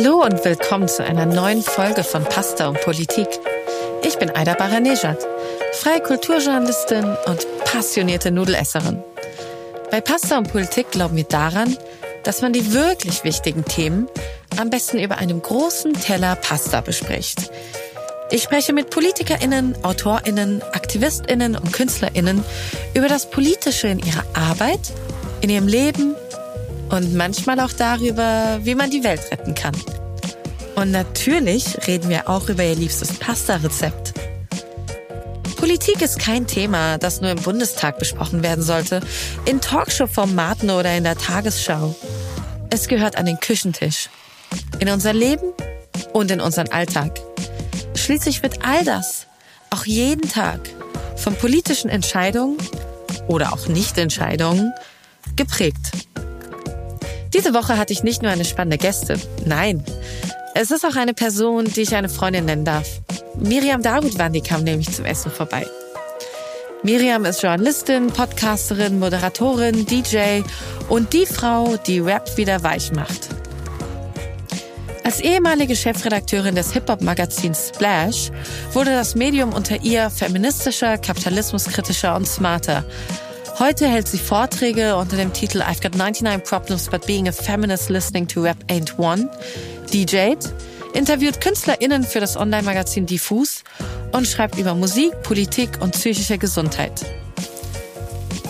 Hallo und willkommen zu einer neuen Folge von Pasta und Politik. Ich bin Aida Baranejad, freie Kulturjournalistin und passionierte Nudelesserin. Bei Pasta und Politik glauben wir daran, dass man die wirklich wichtigen Themen am besten über einem großen Teller Pasta bespricht. Ich spreche mit PolitikerInnen, AutorInnen, AktivistInnen und KünstlerInnen über das Politische in ihrer Arbeit, in ihrem Leben und manchmal auch darüber, wie man die Welt retten kann. Und natürlich reden wir auch über ihr liebstes Pasta-Rezept. Politik ist kein Thema, das nur im Bundestag besprochen werden sollte, in Talkshow-Formaten oder in der Tagesschau. Es gehört an den Küchentisch, in unser Leben und in unseren Alltag. Schließlich wird all das auch jeden Tag von politischen Entscheidungen oder auch Nichtentscheidungen geprägt. Diese Woche hatte ich nicht nur eine spannende Gäste, nein, es ist auch eine Person, die ich eine Freundin nennen darf. Miriam Davutwandi kam nämlich zum Essen vorbei. Miriam ist Journalistin, Podcasterin, Moderatorin, DJ und die Frau, die Rap wieder weich macht. Als ehemalige Chefredakteurin des Hip-Hop-Magazins Splash wurde das Medium unter ihr feministischer, kapitalismuskritischer und smarter. Heute hält sie Vorträge unter dem Titel I've got 99 problems but being a feminist listening to rap ain't one, DJt, interviewt KünstlerInnen für das Online-Magazin Diffus und schreibt über Musik, Politik und psychische Gesundheit.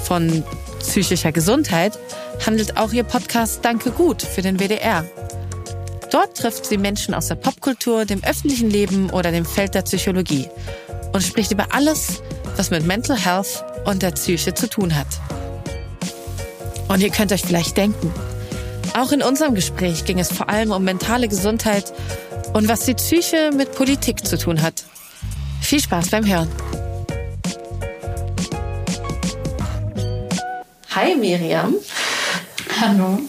Von psychischer Gesundheit handelt auch ihr Podcast Danke gut für den WDR. Dort trifft sie Menschen aus der Popkultur, dem öffentlichen Leben oder dem Feld der Psychologie und spricht über alles, was mit Mental Health und der Psyche zu tun hat. Und ihr könnt euch vielleicht denken, auch in unserem Gespräch ging es vor allem um mentale Gesundheit und was die Psyche mit Politik zu tun hat. Viel Spaß beim Hören. Hi Miriam. Hallo.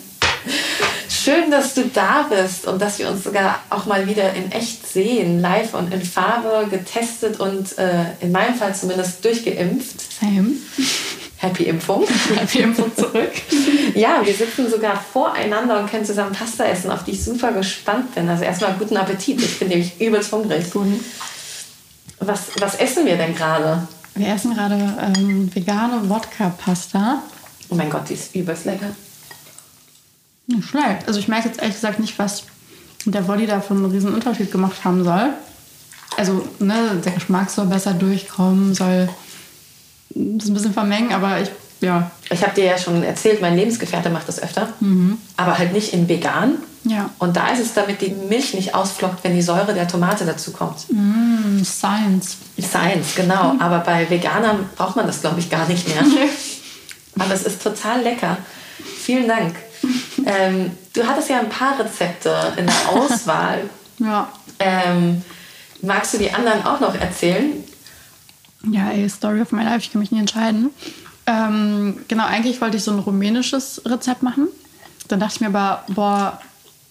Schön, dass du da bist und dass wir uns sogar auch mal wieder in echt sehen, live und in Farbe, getestet und äh, in meinem Fall zumindest durchgeimpft. Same. Happy Impfung. Happy Impfung zurück. ja, wir sitzen sogar voreinander und können zusammen Pasta essen, auf die ich super gespannt bin. Also erstmal guten Appetit. Ich bin nämlich übelst hungrig. Guten. Was, was essen wir denn gerade? Wir essen gerade ähm, vegane Wodka-Pasta. Oh mein Gott, die ist übelst lecker. Nicht schlecht. Also ich merke jetzt ehrlich gesagt nicht, was der Woddy da für einen riesen Unterschied gemacht haben soll. Also ne, der Geschmack soll besser durchkommen, soll das ein bisschen vermengen, aber ich, ja. Ich habe dir ja schon erzählt, mein Lebensgefährte macht das öfter, mhm. aber halt nicht in vegan. Ja. Und da ist es, damit die Milch nicht ausflockt, wenn die Säure der Tomate dazu kommt. Mm, Science. Science, genau. Mhm. Aber bei Veganern braucht man das, glaube ich, gar nicht mehr. aber es ist total lecker. Vielen Dank. Ähm, du hattest ja ein paar Rezepte in der Auswahl. ja. Ähm, magst du die anderen auch noch erzählen? Ja, ey, Story of my life, ich kann mich nie entscheiden. Ähm, genau, eigentlich wollte ich so ein rumänisches Rezept machen. Dann dachte ich mir aber, boah,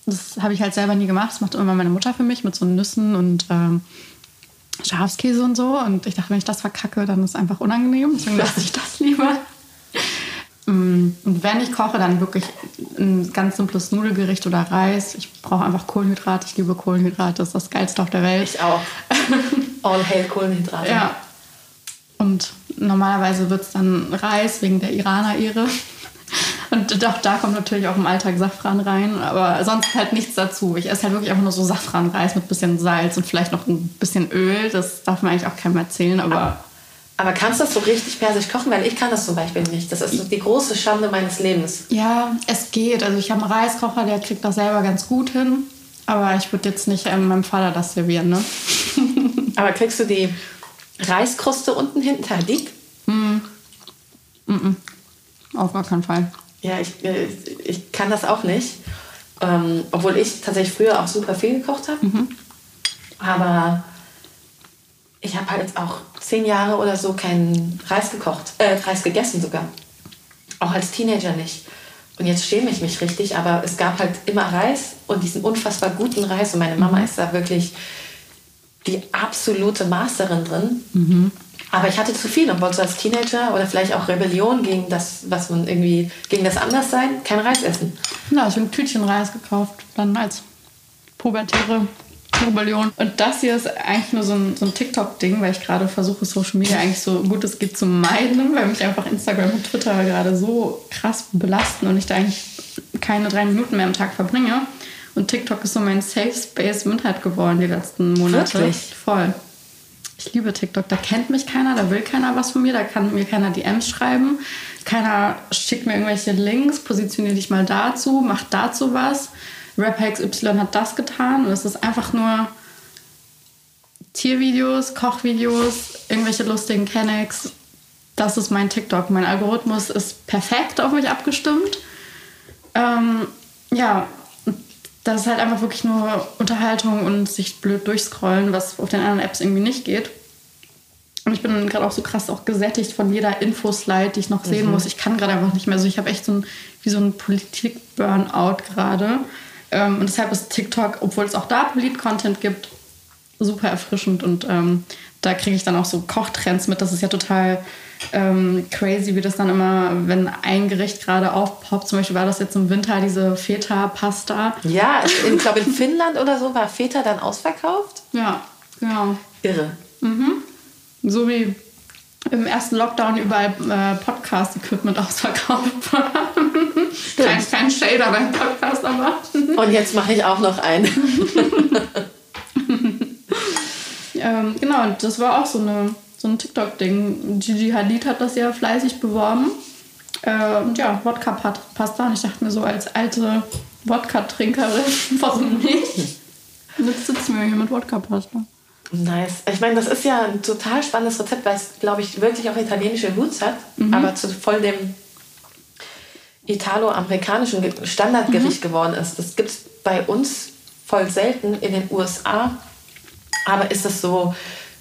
das habe ich halt selber nie gemacht. Das macht immer meine Mutter für mich mit so Nüssen und ähm, Schafskäse und so. Und ich dachte, wenn ich das verkacke, dann ist es einfach unangenehm. Deswegen lasse ich das lieber. Und wenn ich koche, dann wirklich ein ganz simples Nudelgericht oder Reis. Ich brauche einfach Kohlenhydrate. Ich liebe Kohlenhydrate. Das ist das Geilste auf der Welt. Ich auch. All hail Kohlenhydrate. Ja. Und normalerweise wird es dann Reis wegen der Iraner-Ehre. Und auch da kommt natürlich auch im Alltag Safran rein, aber sonst halt nichts dazu. Ich esse halt wirklich einfach nur so Safranreis mit bisschen Salz und vielleicht noch ein bisschen Öl. Das darf man eigentlich auch keinem erzählen, aber aber kannst du das so richtig persisch kochen? Weil ich kann das zum Beispiel nicht. Das ist die große Schande meines Lebens. Ja, es geht. Also ich habe einen Reiskocher, der kriegt das selber ganz gut hin. Aber ich würde jetzt nicht ähm, meinem Vater das servieren, ne? Aber kriegst du die Reiskruste unten hinten dick? Mm. Mm -mm. Auf gar keinen Fall. Ja, ich, äh, ich kann das auch nicht. Ähm, obwohl ich tatsächlich früher auch super viel gekocht habe. Mhm. Aber ich habe halt auch zehn Jahre oder so keinen Reis gekocht, äh, Reis gegessen sogar. Auch als Teenager nicht. Und jetzt schäme ich mich richtig, aber es gab halt immer Reis und diesen unfassbar guten Reis. Und meine Mama mhm. ist da wirklich die absolute Masterin drin. Mhm. Aber ich hatte zu viel und wollte so als Teenager oder vielleicht auch Rebellion gegen das, was man irgendwie, gegen das Anderssein, kein Reis essen. Ja, ich habe ein Tütchen Reis gekauft, dann als pubertäre Rebellion. Und das hier ist eigentlich nur so ein, so ein TikTok-Ding, weil ich gerade versuche, Social Media eigentlich so gut es geht zu meiden, weil mich einfach Instagram und Twitter gerade so krass belasten und ich da eigentlich keine drei Minuten mehr am Tag verbringe. Und TikTok ist so mein Safe Space im Internet geworden die letzten Monate. Wirklich? Voll. Ich liebe TikTok. Da kennt mich keiner, da will keiner was von mir, da kann mir keiner DMs schreiben. Keiner schickt mir irgendwelche Links, positioniere dich mal dazu, mach dazu was. Rapper XY hat das getan und es ist einfach nur Tiervideos, Kochvideos, irgendwelche lustigen Kennex. Das ist mein TikTok. Mein Algorithmus ist perfekt auf mich abgestimmt. Ähm, ja, das ist halt einfach wirklich nur Unterhaltung und sich blöd durchscrollen, was auf den anderen Apps irgendwie nicht geht. Und ich bin gerade auch so krass auch gesättigt von jeder Infoslide, die ich noch sehen muss. Ich kann gerade einfach nicht mehr. Also ich habe echt so ein, wie so ein Politik-Burnout gerade. Ähm, und deshalb ist TikTok, obwohl es auch da Polit-Content gibt, super erfrischend. Und ähm, da kriege ich dann auch so Kochtrends mit. Das ist ja total ähm, crazy, wie das dann immer, wenn ein Gericht gerade aufpoppt, zum Beispiel war das jetzt im Winter diese Feta-Pasta. Ja, ich glaube in Finnland oder so war Feta dann ausverkauft. Ja, genau. Irre. So wie im ersten Lockdown überall äh, Podcast-Equipment ausverkauft war. kein, kein Shader beim Podcast, aber. Und jetzt mache ich auch noch einen. Ähm, genau, und das war auch so, eine, so ein TikTok-Ding. Gigi Hadid hat das ja fleißig beworben. Äh, und ja, Wodka-Pasta. Und ich dachte mir so, als alte Wodka-Trinkerin, warum nicht? Und jetzt sitzen wir hier mit Wodka-Pasta. Nice. Ich meine, das ist ja ein total spannendes Rezept, weil es, glaube ich, wirklich auch italienische Roots hat, aber zu voll dem italo-amerikanischen Ge- Standardgericht geworden ist. Das gibt es bei uns voll selten in den USA, aber ist das so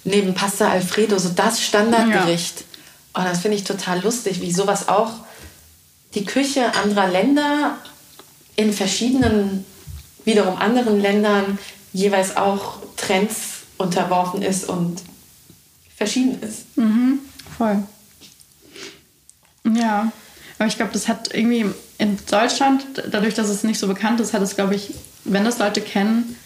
neben Pasta Alfredo so das Standardgericht. Und das finde ich total lustig, wie sowas auch die Küche anderer Länder in verschiedenen, wiederum anderen Ländern jeweils auch Trends unterworfen ist und verschieden ist. Voll. Ja, aber ich glaube, das hat irgendwie in Deutschland, dadurch, dass es nicht so bekannt ist, hat es, glaube ich, wenn das Leute kennen,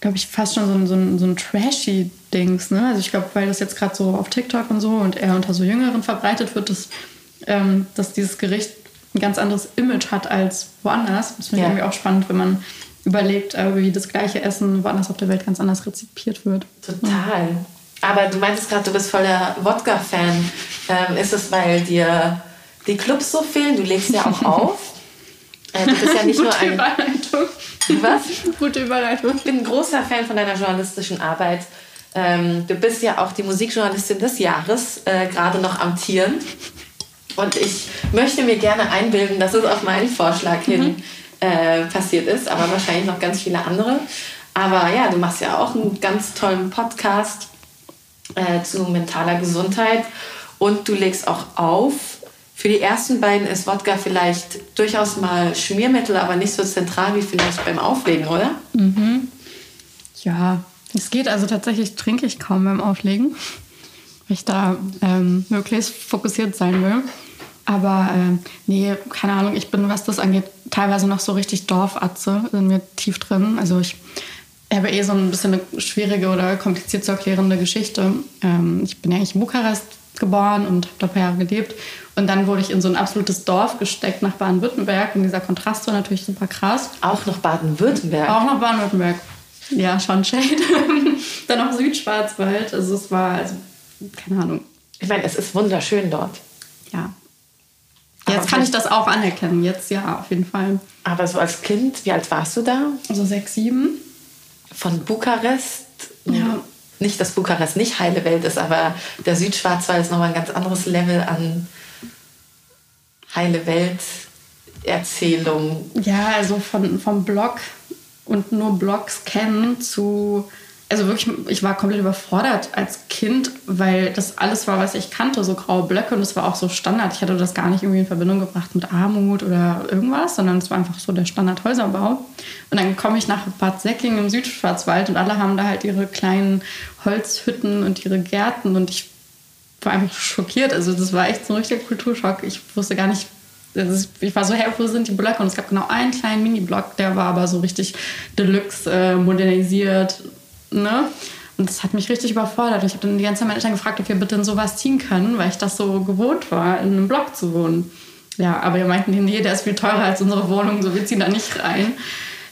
glaube ich, fast schon so ein, so ein, so ein trashy Dings. Ne? Also ich glaube, weil das jetzt gerade so auf TikTok und so und eher unter so Jüngeren verbreitet wird, dass, ähm, dass dieses Gericht ein ganz anderes Image hat als woanders. Das finde ich Ja. irgendwie auch spannend, wenn man überlegt, wie das gleiche Essen woanders auf der Welt ganz anders rezipiert wird. Total. Aber du meintest gerade, du bist voller Wodka-Fan. Ähm, ist es, weil dir die Clubs so fehlen? Du legst ja auch auf. Äh, du bist ja nicht nur Gute ein. Überleitung. Was? Gute Überleitung. Ich bin ein großer Fan von deiner journalistischen Arbeit. Ähm, du bist ja auch die Musikjournalistin des Jahres, äh, gerade noch amtierend. Und ich möchte mir gerne einbilden, dass es auf meinen Vorschlag hin äh, passiert ist, aber wahrscheinlich noch ganz viele andere. Aber ja, du machst ja auch einen ganz tollen Podcast äh, zu mentaler Gesundheit und du legst auch auf. Für die ersten beiden ist Wodka vielleicht durchaus mal Schmiermittel, aber nicht so zentral wie vielleicht beim Auflegen, oder? Ja, es geht. Also tatsächlich trinke ich kaum beim Auflegen, weil ich da ähm, möglichst fokussiert sein will. Aber ähm, nee, keine Ahnung, ich bin, was das angeht, teilweise noch so richtig Dorfatze in mir tief drin. Also ich habe eh so ein bisschen eine schwierige oder kompliziert zu erklärende Geschichte. Ähm, ich bin ja eigentlich in Bukarest geboren und habe da ein paar Jahre gelebt. Und dann wurde ich in so ein absolutes Dorf gesteckt nach Baden-Württemberg. Und dieser Kontrast war natürlich super krass. Auch noch Baden-Württemberg. Auch noch Baden-Württemberg. Ja, schon Shade. Dann noch Südschwarzwald. Also es war, also, keine Ahnung. Ich meine, es ist wunderschön dort. Ja. Jetzt kann ich das auch anerkennen. Jetzt ja, auf jeden Fall. Aber so als Kind, wie alt warst du da? Also sechs, sieben. Von Bukarest? Ja. Nicht, dass Bukarest nicht heile Welt ist, aber der Südschwarzwald ist nochmal ein ganz anderes Level an heile Welt-Erzählung. Ja, also von, vom Blog und nur Blogs kennen zu. Also wirklich, ich war komplett überfordert als Kind, weil das alles war, was ich kannte, so graue Blöcke und das war auch so Standard. Ich hatte das gar nicht irgendwie in Verbindung gebracht mit Armut oder irgendwas, sondern es war einfach so der Standardhäuserbau. Und dann komme ich nach Bad Säcking im Südschwarzwald und alle haben da halt ihre kleinen Holzhütten und ihre Gärten und ich war einfach schockiert. Also das war echt so ein richtiger Kulturschock. Ich wusste gar nicht, Also ich war so, hey, wo sind die Blöcke? Und es gab genau einen kleinen Mini-Block, der war aber so richtig deluxe, äh, modernisiert. Ne? Und das hat mich richtig überfordert. Ich habe dann die ganze Zeit meine Eltern gefragt, ob wir bitte in sowas ziehen können, weil ich das so gewohnt war, in einem Block zu wohnen. Ja, aber wir meinten, nee, der ist viel teurer als unsere Wohnung, so wir ziehen da nicht rein.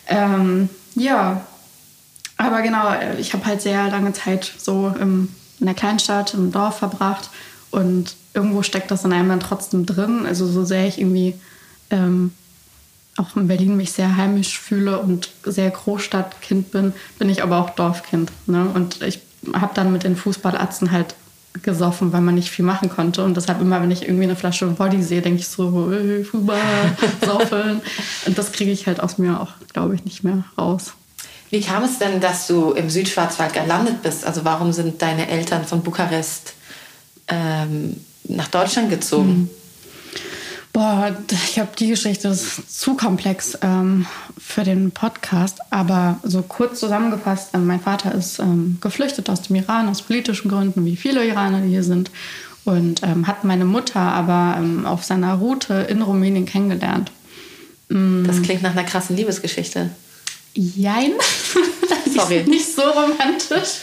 Ähm, ja, aber genau, ich habe halt sehr lange Zeit so im, in der Kleinstadt, im Dorf verbracht und irgendwo steckt das in einem dann trotzdem drin. Also so sehr ich irgendwie ähm, auch in Berlin mich sehr heimisch fühle und sehr Großstadtkind bin, bin ich aber auch Dorfkind. Ne? Und ich habe dann mit den Fußballatzen halt gesoffen, weil man nicht viel machen konnte. Und deshalb immer, wenn ich irgendwie eine Flasche Body sehe, denke ich so, hey, Fußball, saufeln. und das kriege ich halt aus mir auch, glaube ich, nicht mehr raus. Wie kam es denn, dass du im Südschwarzwald gelandet bist? Also warum sind deine Eltern von Bukarest ähm, nach Deutschland gezogen? Mhm. Boah, ich glaube, die Geschichte ist zu komplex ähm, für den Podcast. Aber so kurz zusammengefasst, äh, mein Vater ist ähm, geflüchtet aus dem Iran aus politischen Gründen, wie viele Iraner, die hier sind. Und ähm, hat meine Mutter aber ähm, auf seiner Route in Rumänien kennengelernt. Mm. Das klingt nach einer krassen Liebesgeschichte. Jein. Sorry. nicht so romantisch.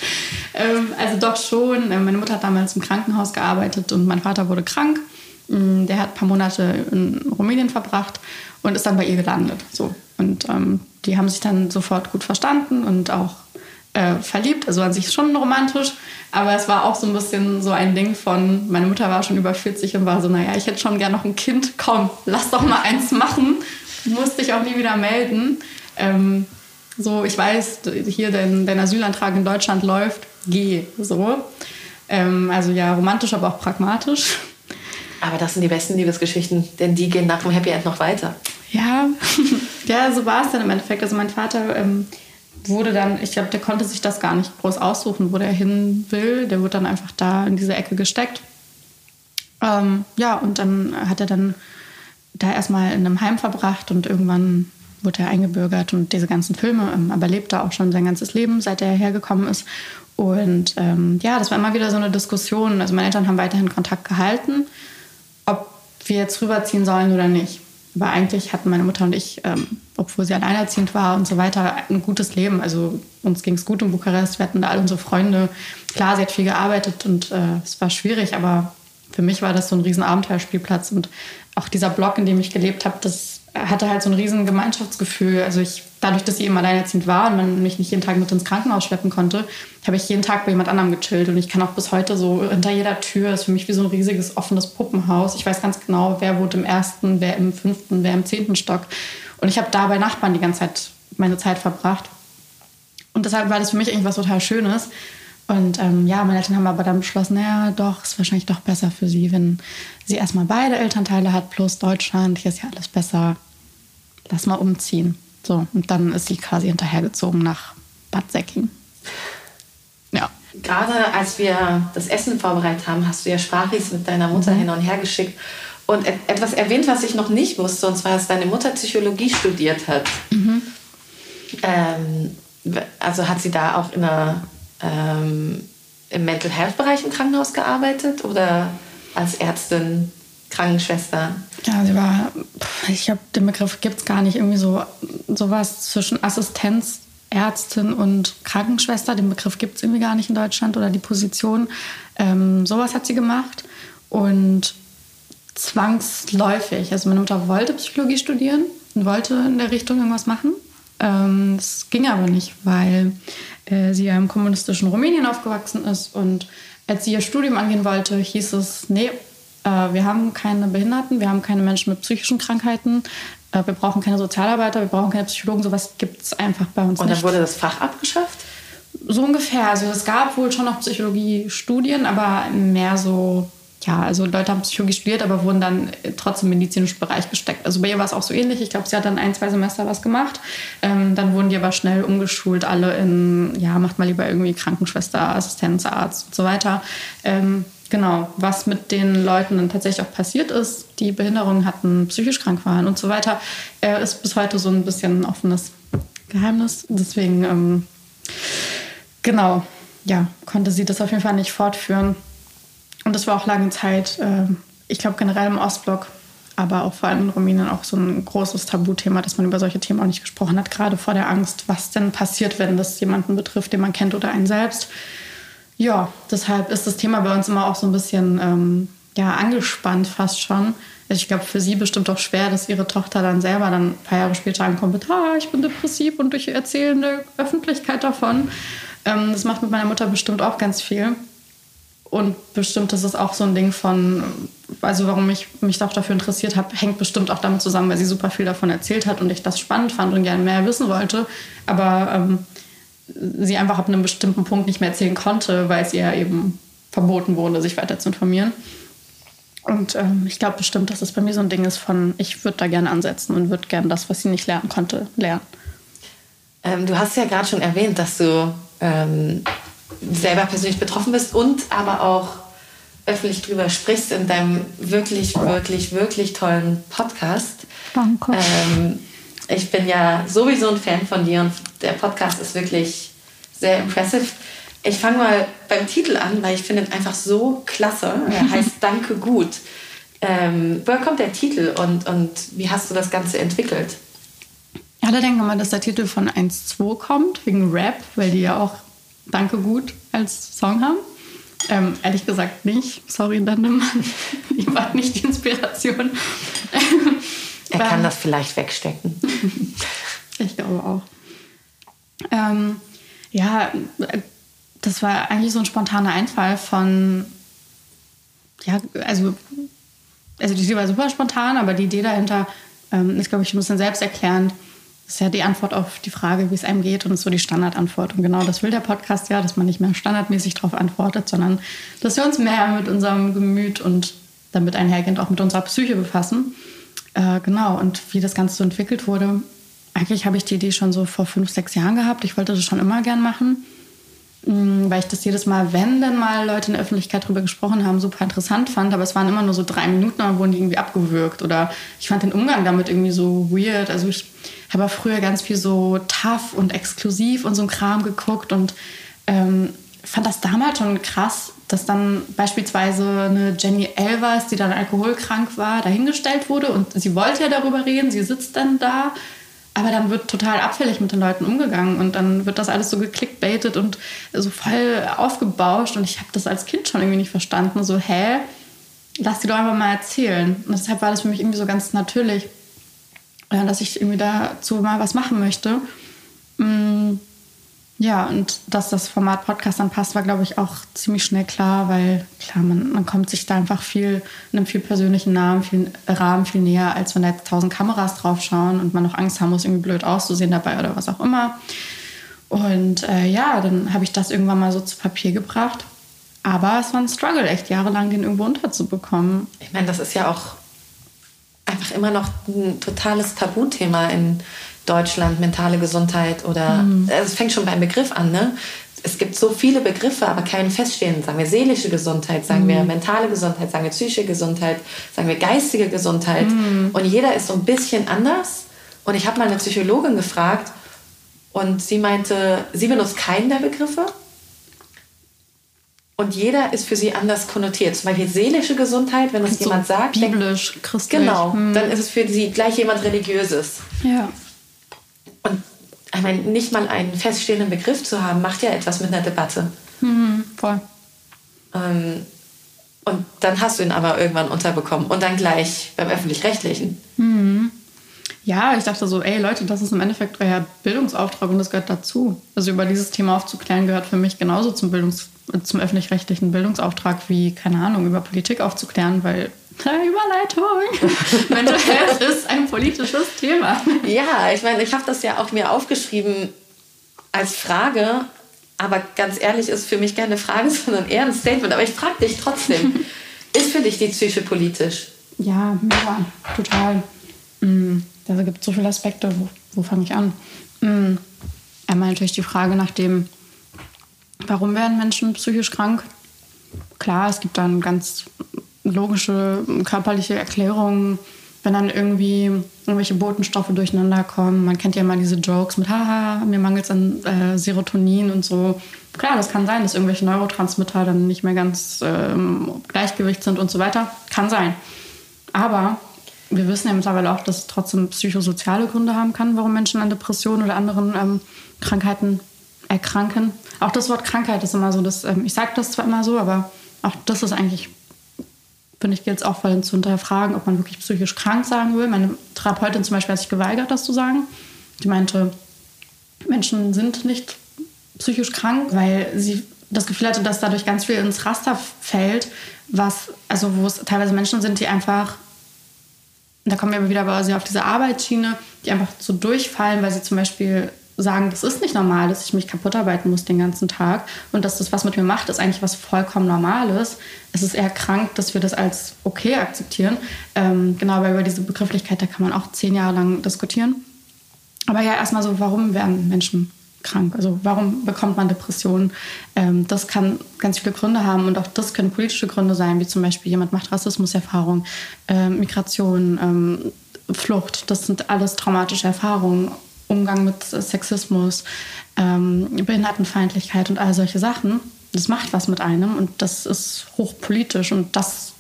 Ähm, also doch schon. Meine Mutter hat damals im Krankenhaus gearbeitet und mein Vater wurde krank. Mm, der hat ein paar Monate in Rumänien verbracht und ist dann bei ihr gelandet. So. Und ähm, die haben sich dann sofort gut verstanden und auch äh, verliebt. Also an sich schon romantisch, aber es war auch so ein bisschen so ein Ding von, meine Mutter war schon über 40 und war so, naja, ich hätte schon gern noch ein Kind, komm, lass doch mal eins machen. Musste ich auch nie wieder melden. Ähm, so, ich weiß, hier dein, dein Asylantrag in Deutschland läuft, geh. So. Ähm, also ja, romantisch, aber auch pragmatisch. Aber das sind die besten Liebesgeschichten, denn die gehen nach dem Happy End noch weiter. Ja, ja so war es dann im Endeffekt. Also mein Vater ähm, wurde dann, ich glaube, der konnte sich das gar nicht groß aussuchen, wo der hin will. Der wurde dann einfach da in diese Ecke gesteckt. Ähm, ja, und dann hat er dann da erstmal in einem Heim verbracht und irgendwann wurde er eingebürgert und diese ganzen Filme, ähm, aber lebt da auch schon sein ganzes Leben, seit er hergekommen ist. Und ähm, ja, das war immer wieder so eine Diskussion. Also meine Eltern haben weiterhin Kontakt gehalten, wir jetzt rüberziehen sollen oder nicht. Aber eigentlich hatten meine Mutter und ich, ähm, obwohl sie alleinerziehend war und so weiter, ein gutes Leben. Also uns ging es gut in Bukarest, wir hatten da all unsere Freunde. Klar, sie hat viel gearbeitet und äh, es war schwierig, aber für mich war das so ein riesen Abenteuerspielplatz. Und auch dieser Block, in dem ich gelebt habe, das hatte halt so ein riesen Gemeinschaftsgefühl. Also ich, dadurch, dass ich eben alleinerziehend war und man mich nicht jeden Tag mit ins Krankenhaus schleppen konnte, habe ich jeden Tag bei jemand anderem gechillt. Und ich kann auch bis heute so hinter jeder Tür, ist für mich wie so ein riesiges offenes Puppenhaus. Ich weiß ganz genau, wer wohnt im ersten, wer im fünften, wer im zehnten Stock. Und ich habe da bei Nachbarn die ganze Zeit meine Zeit verbracht. Und deshalb war das für mich irgendwas total Schönes. Und ähm, ja, meine Eltern haben aber dann beschlossen, naja, doch, ist wahrscheinlich doch besser für sie, wenn sie erstmal beide Elternteile hat, plus Deutschland, hier ist ja alles besser. Lass mal umziehen. So, und dann ist sie quasi hinterhergezogen nach Bad Säcking. Ja. Gerade als wir das Essen vorbereitet haben, hast du ja Sprachis mit deiner Mutter mhm. hin und her geschickt und etwas erwähnt, was ich noch nicht wusste, und zwar, dass deine Mutter Psychologie studiert hat. Mhm. Ähm, also hat sie da auch in einer ähm, im Mental Health Bereich im Krankenhaus gearbeitet oder als Ärztin, Krankenschwester? Ja, sie war, ich glaube, den Begriff gibt es gar nicht, irgendwie so sowas zwischen Assistenz, Ärztin und Krankenschwester. Den Begriff gibt es irgendwie gar nicht in Deutschland oder die Position. Ähm, sowas hat sie gemacht und zwangsläufig. Also meine Mutter wollte Psychologie studieren und wollte in der Richtung irgendwas machen. Ähm, das ging aber nicht, weil äh, sie ja im kommunistischen Rumänien aufgewachsen ist. Und als sie ihr Studium angehen wollte, hieß es, nee, äh, wir haben keine Behinderten, wir haben keine Menschen mit psychischen Krankheiten, äh, wir brauchen keine Sozialarbeiter, wir brauchen keine Psychologen, sowas gibt es einfach bei uns nicht. Und dann wurde das Fach abgeschafft? So ungefähr. Also es gab wohl schon noch Psychologie-Studien, aber mehr so ja, also Leute haben Psychologie studiert, aber wurden dann trotzdem im medizinischen Bereich gesteckt. Also bei ihr war es auch so ähnlich. Ich glaube, sie hat dann ein, zwei Semester was gemacht. Ähm, dann wurden die aber schnell umgeschult, alle in, ja, macht mal lieber irgendwie Krankenschwester, Assistenzarzt und so weiter. Ähm, genau, was mit den Leuten dann tatsächlich auch passiert ist, die Behinderungen hatten, psychisch krank waren und so weiter, äh, ist bis heute so ein bisschen ein offenes Geheimnis. Deswegen, ähm, genau, ja, konnte sie das auf jeden Fall nicht fortführen. Und das war auch lange Zeit, äh, ich glaube generell im Ostblock, aber auch vor allem in Rumänien auch so ein großes Tabuthema, dass man über solche Themen auch nicht gesprochen hat, gerade vor der Angst, was denn passiert, wenn das jemanden betrifft, den man kennt oder einen selbst. Ja, deshalb ist das Thema bei uns immer auch so ein bisschen ähm, ja, angespannt fast schon. Also ich glaube, für sie bestimmt auch schwer, dass ihre Tochter dann selber dann ein paar Jahre später ankommt mit, ah, ich bin depressiv und ich erzähle in der Öffentlichkeit davon. Ähm, das macht mit meiner Mutter bestimmt auch ganz viel. Und bestimmt ist es auch so ein Ding von, also warum ich mich auch dafür interessiert habe, hängt bestimmt auch damit zusammen, weil sie super viel davon erzählt hat und ich das spannend fand und gerne mehr wissen wollte. Aber ähm, sie einfach ab einem bestimmten Punkt nicht mehr erzählen konnte, weil es ihr eben verboten wurde, sich weiter zu informieren. Und ähm, ich glaube bestimmt, dass es bei mir so ein Ding ist von, ich würde da gerne ansetzen und würde gerne das, was sie nicht lernen konnte, lernen. Ähm, du hast ja gerade schon erwähnt, dass du ähm, selber persönlich betroffen bist und aber auch öffentlich drüber sprichst in deinem wirklich, wirklich, wirklich tollen Podcast. Danke. Ähm, ich bin ja sowieso ein Fan von dir und der Podcast ist wirklich sehr impressive. Ich fange mal beim Titel an, weil ich finde ihn einfach so klasse. Er heißt Danke gut. Ähm, woher kommt der Titel und, und wie hast du das Ganze entwickelt? Alle denken immer, dass der Titel von 1-2 kommt, wegen Rap, weil die ja auch Danke gut als Song haben. Ähm, ehrlich gesagt nicht. Sorry, Dandemann. Ich war nicht die Inspiration. er kann das vielleicht wegstecken. ich glaube auch. Ähm, ja, das war eigentlich so ein spontaner Einfall von, ja, also, also die Idee war super spontan, aber die Idee dahinter ähm, ist, glaube ich, ein bisschen selbsterklärend. Das ist ja die Antwort auf die Frage, wie es einem geht und ist so die Standardantwort. Und genau das will der Podcast ja, dass man nicht mehr standardmäßig darauf antwortet, sondern dass wir uns mehr mit unserem Gemüt und damit einhergehend auch mit unserer Psyche befassen. Äh, genau, und wie das Ganze so entwickelt wurde, eigentlich habe ich die Idee schon so vor fünf, sechs Jahren gehabt. Ich wollte das schon immer gern machen, weil ich das jedes Mal, wenn dann mal Leute in der Öffentlichkeit darüber gesprochen haben, super interessant fand. Aber es waren immer nur so drei Minuten, dann wurden die irgendwie abgewürgt. Oder ich fand den Umgang damit irgendwie so weird. Also ich habe früher ganz viel so tough und exklusiv und so ein Kram geguckt und ähm, fand das damals schon krass, dass dann beispielsweise eine Jenny Elvers, die dann alkoholkrank war, dahingestellt wurde und sie wollte ja darüber reden, sie sitzt dann da, aber dann wird total abfällig mit den Leuten umgegangen und dann wird das alles so geklickbaitet und so voll aufgebauscht und ich habe das als Kind schon irgendwie nicht verstanden, so hä, lass die doch einfach mal erzählen. Und deshalb war das für mich irgendwie so ganz natürlich äh, dass ich irgendwie dazu mal was machen möchte. Mm, ja, und dass das Format Podcast dann passt, war, glaube ich, auch ziemlich schnell klar, weil klar, man, man kommt sich da einfach viel in einem viel persönlichen Namen, viel, Rahmen viel näher, als wenn da jetzt tausend Kameras draufschauen und man noch Angst haben muss, irgendwie blöd auszusehen dabei oder was auch immer. Und äh, ja, dann habe ich das irgendwann mal so zu Papier gebracht. Aber es war ein Struggle, echt jahrelang den irgendwo unterzubekommen. Ich meine, das ist ja auch einfach immer noch ein totales Tabuthema in Deutschland, mentale Gesundheit oder mhm. es fängt schon beim Begriff an, ne? Es gibt so viele Begriffe, aber keinen feststehenden. Sagen wir seelische Gesundheit, sagen mhm. wir mentale Gesundheit, sagen wir psychische Gesundheit, sagen wir geistige Gesundheit. Mhm. Und jeder ist so ein bisschen anders. Und ich habe mal eine Psychologin gefragt und sie meinte, sie benutzt keinen der Begriffe, und jeder ist für sie anders konnotiert. Zum Beispiel seelische Gesundheit, wenn das so jemand sagt. Biblisch, christlich. Genau, hm. dann ist es für sie gleich jemand Religiöses. Ja. Und ich meine, nicht mal einen feststehenden Begriff zu haben, macht ja etwas mit einer Debatte. Mhm, voll. Ähm, und dann hast du ihn aber irgendwann unterbekommen und dann gleich beim öffentlich-rechtlichen. Mhm. Ja, ich dachte so, ey Leute, das ist im Endeffekt euer Bildungsauftrag und das gehört dazu. Also über dieses Thema aufzuklären gehört für mich genauso zum Bildungs zum öffentlich-rechtlichen Bildungsauftrag wie, keine Ahnung, über Politik aufzuklären, weil Überleitung. Mental Health ist ein politisches Thema. Ja, ich meine, ich habe das ja auch mir aufgeschrieben als Frage, aber ganz ehrlich ist für mich keine Frage, sondern eher ein Statement. Aber ich frage dich trotzdem, ist für dich die Psyche politisch? Ja, mega, total. Mm, da gibt es so viele Aspekte. Wo, wo fange ich an? Mm, einmal natürlich die Frage nach dem, Warum werden Menschen psychisch krank? Klar, es gibt dann ganz logische körperliche Erklärungen, wenn dann irgendwie irgendwelche Botenstoffe durcheinander kommen. Man kennt ja immer diese Jokes mit, haha, mir mangelt es an äh, Serotonin und so. Klar, das kann sein, dass irgendwelche Neurotransmitter dann nicht mehr ganz ähm, Gleichgewicht sind und so weiter. Kann sein. Aber wir wissen ja mittlerweile auch, dass es trotzdem psychosoziale Gründe haben kann, warum Menschen an Depressionen oder anderen ähm, Krankheiten erkranken. Auch das Wort Krankheit ist immer so, dass, ähm, ich sage das zwar immer so, aber auch das ist eigentlich, finde ich, gilt es auch voll zu hinterfragen, ob man wirklich psychisch krank sagen will. Meine Therapeutin zum Beispiel hat sich geweigert, das zu sagen. Die meinte, Menschen sind nicht psychisch krank, weil sie das Gefühl hatte, dass dadurch ganz viel ins Raster fällt, was, also wo es teilweise Menschen sind, die einfach, da kommen wir wieder quasi auf diese Arbeitsschiene, die einfach so durchfallen, weil sie zum Beispiel sagen, das ist nicht normal, dass ich mich kaputt arbeiten muss den ganzen Tag und dass das was mit mir macht, ist eigentlich was vollkommen Normales. Es ist eher krank, dass wir das als okay akzeptieren. Ähm, genau, weil über diese Begrifflichkeit, da kann man auch zehn Jahre lang diskutieren. Aber ja, erstmal so, warum werden Menschen krank? Also warum bekommt man Depressionen? Ähm, das kann ganz viele Gründe haben und auch das können politische Gründe sein, wie zum Beispiel jemand macht Rassismuserfahrung, äh, Migration, ähm, Flucht. Das sind alles traumatische Erfahrungen. Umgang mit Sexismus, ähm, Behindertenfeindlichkeit und all solche Sachen. Das macht was mit einem und das ist hochpolitisch und das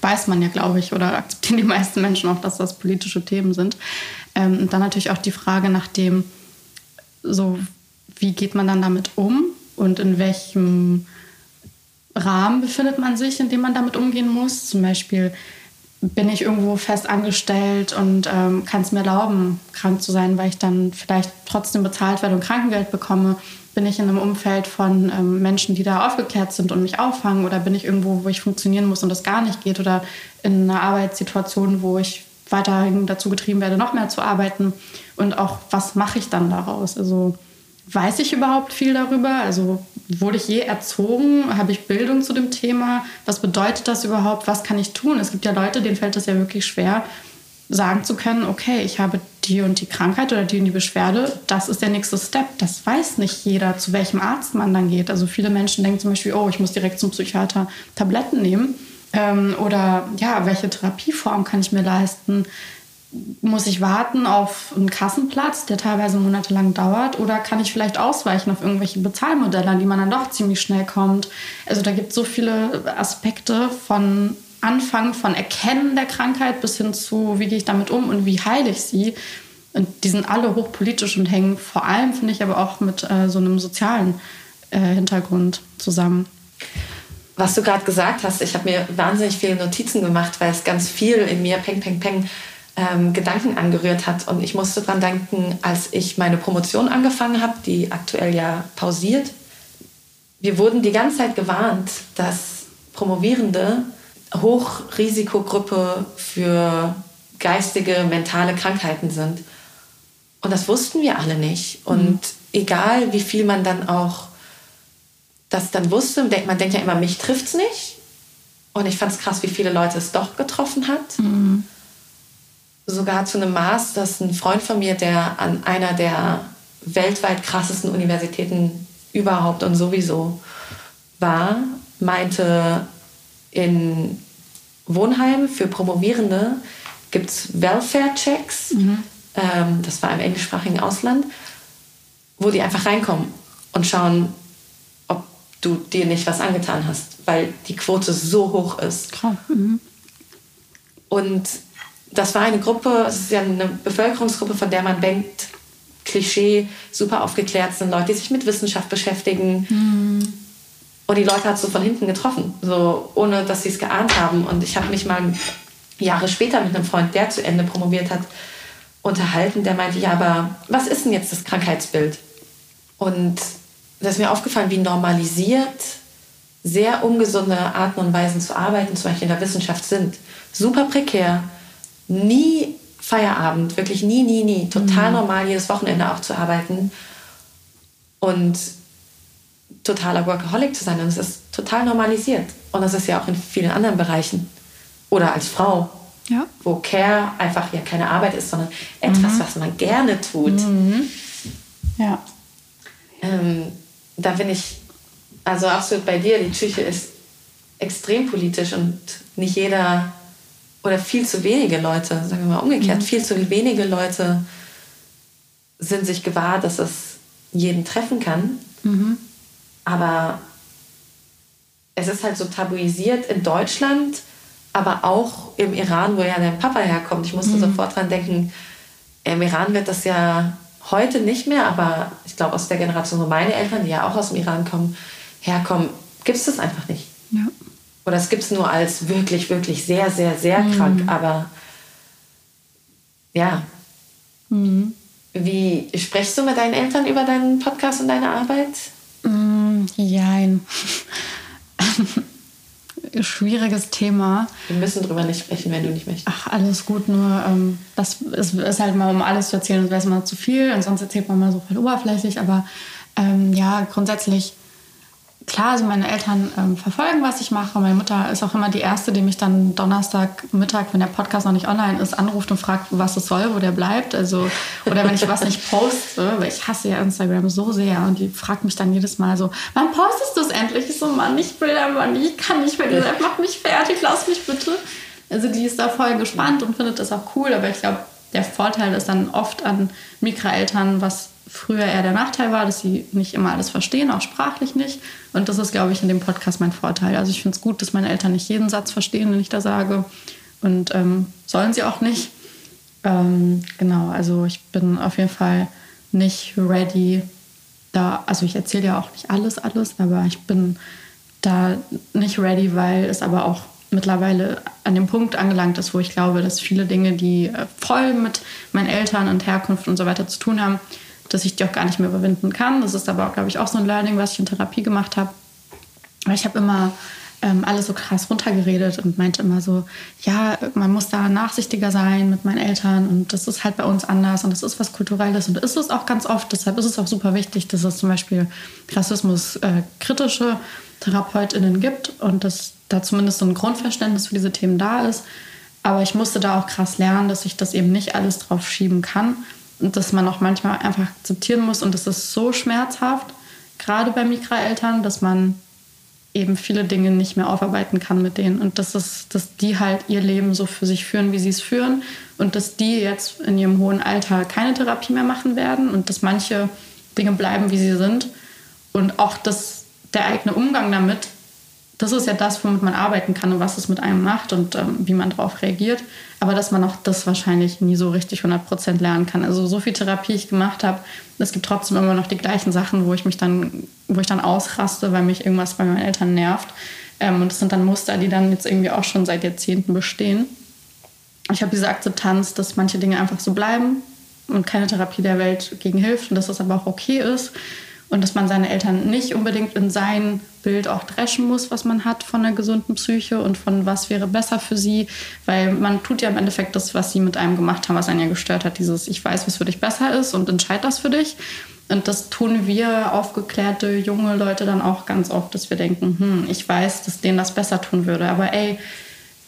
weiß man ja, glaube ich, oder akzeptieren die meisten Menschen auch, dass das politische Themen sind. Ähm, und dann natürlich auch die Frage nach dem, so wie geht man dann damit um und in welchem Rahmen befindet man sich, in dem man damit umgehen muss. Zum Beispiel bin ich irgendwo fest angestellt und ähm, kann es mir erlauben, krank zu sein, weil ich dann vielleicht trotzdem bezahlt werde und Krankengeld bekomme. Bin ich in einem Umfeld von ähm, Menschen, die da aufgeklärt sind und mich auffangen? Oder bin ich irgendwo, wo ich funktionieren muss und das gar nicht geht? Oder in einer Arbeitssituation, wo ich weiterhin dazu getrieben werde, noch mehr zu arbeiten? Und auch, was mache ich dann daraus? Also weiß ich überhaupt viel darüber? Also wurde ich je erzogen? Habe ich Bildung zu dem Thema? Was bedeutet das überhaupt? Was kann ich tun? Es gibt ja Leute, denen fällt es ja wirklich schwer, sagen zu können, okay, ich habe die und die Krankheit oder die und die Beschwerde, das ist der nächste Step. Das weiß nicht jeder, zu welchem Arzt man dann geht. Also viele Menschen denken zum Beispiel, oh, ich muss direkt zum Psychiater Tabletten nehmen. Ähm, oder ja, welche Therapieform kann ich mir leisten? Muss ich warten auf einen Kassenplatz, der teilweise monatelang dauert, oder kann ich vielleicht ausweichen auf irgendwelche Bezahlmodelle, an die man dann doch ziemlich schnell kommt? Also da gibt es so viele Aspekte von Anfang von Erkennen der Krankheit bis hin zu, wie gehe ich damit um und wie heile ich sie. Und die sind alle hochpolitisch und hängen vor allem, finde ich, aber auch mit äh, so einem sozialen äh, Hintergrund zusammen. Was du gerade gesagt hast, ich habe mir wahnsinnig viele Notizen gemacht, weil es ganz viel in mir peng, peng, peng ähm, Gedanken angerührt hat. Und ich musste daran denken, als ich meine Promotion angefangen habe, die aktuell ja pausiert. Wir wurden die ganze Zeit gewarnt, dass Promovierende Hochrisikogruppe für geistige, mentale Krankheiten sind. Und das wussten wir alle nicht. Und mhm. egal, wie viel man dann auch das dann wusste, man denkt ja immer, mich trifft es nicht. Und ich fand es krass, wie viele Leute es doch getroffen hat. Mhm sogar zu einem Maß, dass ein Freund von mir, der an einer der weltweit krassesten Universitäten überhaupt und sowieso war, meinte, in Wohnheimen für Promovierende gibt es Welfare-Checks, mhm. ähm, das war im englischsprachigen Ausland, wo die einfach reinkommen und schauen, ob du dir nicht was angetan hast, weil die Quote so hoch ist. Mhm. Und das war eine Gruppe, es ist ja eine Bevölkerungsgruppe, von der man denkt, Klischee, super aufgeklärt sind Leute, die sich mit Wissenschaft beschäftigen. Mhm. Und die Leute hat es so von hinten getroffen, so ohne dass sie es geahnt haben. Und ich habe mich mal Jahre später mit einem Freund, der zu Ende promoviert hat, unterhalten. Der meinte, ja, aber was ist denn jetzt das Krankheitsbild? Und da ist mir aufgefallen, wie normalisiert sehr ungesunde Arten und Weisen zu arbeiten, zum Beispiel in der Wissenschaft sind. Super prekär, nie Feierabend, wirklich nie, nie, nie. Total mhm. normal, jedes Wochenende auch zu arbeiten und totaler Workaholic zu sein. Und es ist total normalisiert. Und das ist ja auch in vielen anderen Bereichen. Oder als Frau, ja. wo Care einfach ja keine Arbeit ist, sondern etwas, mhm. was man gerne tut. Mhm. Ja. Ähm, da bin ich also absolut bei dir. Die Psyche ist extrem politisch und nicht jeder oder viel zu wenige Leute, sagen wir mal umgekehrt, mhm. viel zu wenige Leute sind sich gewahr, dass es jeden treffen kann. Mhm. Aber es ist halt so tabuisiert in Deutschland, aber auch im Iran, wo ja dein Papa herkommt. Ich musste mhm. sofort dran denken, im Iran wird das ja heute nicht mehr, aber ich glaube aus der Generation, wo meine Eltern, die ja auch aus dem Iran kommen, herkommen, gibt es das einfach nicht. Ja. Oder es gibt es nur als wirklich, wirklich sehr, sehr, sehr mhm. krank, aber ja. Mhm. Wie sprichst du mit deinen Eltern über deinen Podcast und deine Arbeit? Mm, jein. Schwieriges Thema. Wir müssen drüber nicht sprechen, wenn du nicht möchtest. Ach, alles gut, nur ähm, das ist, ist, halt mal, um alles zu erzählen, das wäre mal zu viel und sonst erzählt man mal so voll oberflächlich, aber ähm, ja, grundsätzlich klar, also meine Eltern ähm, verfolgen, was ich mache. Meine Mutter ist auch immer die Erste, die mich dann Donnerstagmittag, wenn der Podcast noch nicht online ist, anruft und fragt, was es soll, wo der bleibt. Also, oder wenn ich was nicht poste, weil ich hasse ja Instagram so sehr und die fragt mich dann jedes Mal so, wann postest du es endlich? Ich so, Mann, ich will aber nicht, ich kann nicht mehr, gesagt, mach mich fertig, lass mich bitte. Also die ist da voll gespannt und findet das auch cool, aber ich glaube, der Vorteil ist dann oft an Mikroeltern, was früher eher der Nachteil war, dass sie nicht immer alles verstehen, auch sprachlich nicht. Und das ist, glaube ich, in dem Podcast mein Vorteil. Also ich finde es gut, dass meine Eltern nicht jeden Satz verstehen, den ich da sage. Und ähm, sollen sie auch nicht. Ähm, genau, also ich bin auf jeden Fall nicht ready da, also ich erzähle ja auch nicht alles, alles, aber ich bin da nicht ready, weil es aber auch mittlerweile an dem Punkt angelangt ist, wo ich glaube, dass viele Dinge, die äh, voll mit meinen Eltern und Herkunft und so weiter zu tun haben, dass ich die auch gar nicht mehr überwinden kann. Das ist aber, glaube ich, auch so ein Learning, was ich in Therapie gemacht habe. Aber ich habe immer ähm, alles so krass runtergeredet und meinte immer so, ja, man muss da nachsichtiger sein mit meinen Eltern und das ist halt bei uns anders und das ist was Kulturelles und ist es auch ganz oft. Deshalb ist es auch super wichtig, dass es zum Beispiel Rassismus äh, TherapeutInnen gibt und dass da zumindest so ein Grundverständnis für diese Themen da ist. Aber ich musste da auch krass lernen, dass ich das eben nicht alles drauf schieben kann dass man auch manchmal einfach akzeptieren muss. Und das ist so schmerzhaft, gerade bei Mikroeltern, dass man eben viele Dinge nicht mehr aufarbeiten kann mit denen. Und das ist, dass die halt ihr Leben so für sich führen, wie sie es führen. Und dass die jetzt in ihrem hohen Alter keine Therapie mehr machen werden und dass manche Dinge bleiben, wie sie sind. Und auch dass der eigene Umgang damit das ist ja das, womit man arbeiten kann und was es mit einem macht und ähm, wie man darauf reagiert. Aber dass man auch das wahrscheinlich nie so richtig 100% lernen kann. Also so viel Therapie ich gemacht habe, es gibt trotzdem immer noch die gleichen Sachen, wo ich mich dann, wo ich dann ausraste, weil mich irgendwas bei meinen Eltern nervt. Ähm, und das sind dann Muster, die dann jetzt irgendwie auch schon seit Jahrzehnten bestehen. Ich habe diese Akzeptanz, dass manche Dinge einfach so bleiben und keine Therapie der Welt gegen hilft und dass das aber auch okay ist und dass man seine Eltern nicht unbedingt in sein Bild auch dreschen muss, was man hat von einer gesunden Psyche und von was wäre besser für sie, weil man tut ja im Endeffekt das, was sie mit einem gemacht haben, was einen ja gestört hat, dieses ich weiß, was für dich besser ist und entscheid das für dich. Und das tun wir aufgeklärte junge Leute dann auch ganz oft, dass wir denken, hm, ich weiß, dass denen das besser tun würde, aber ey,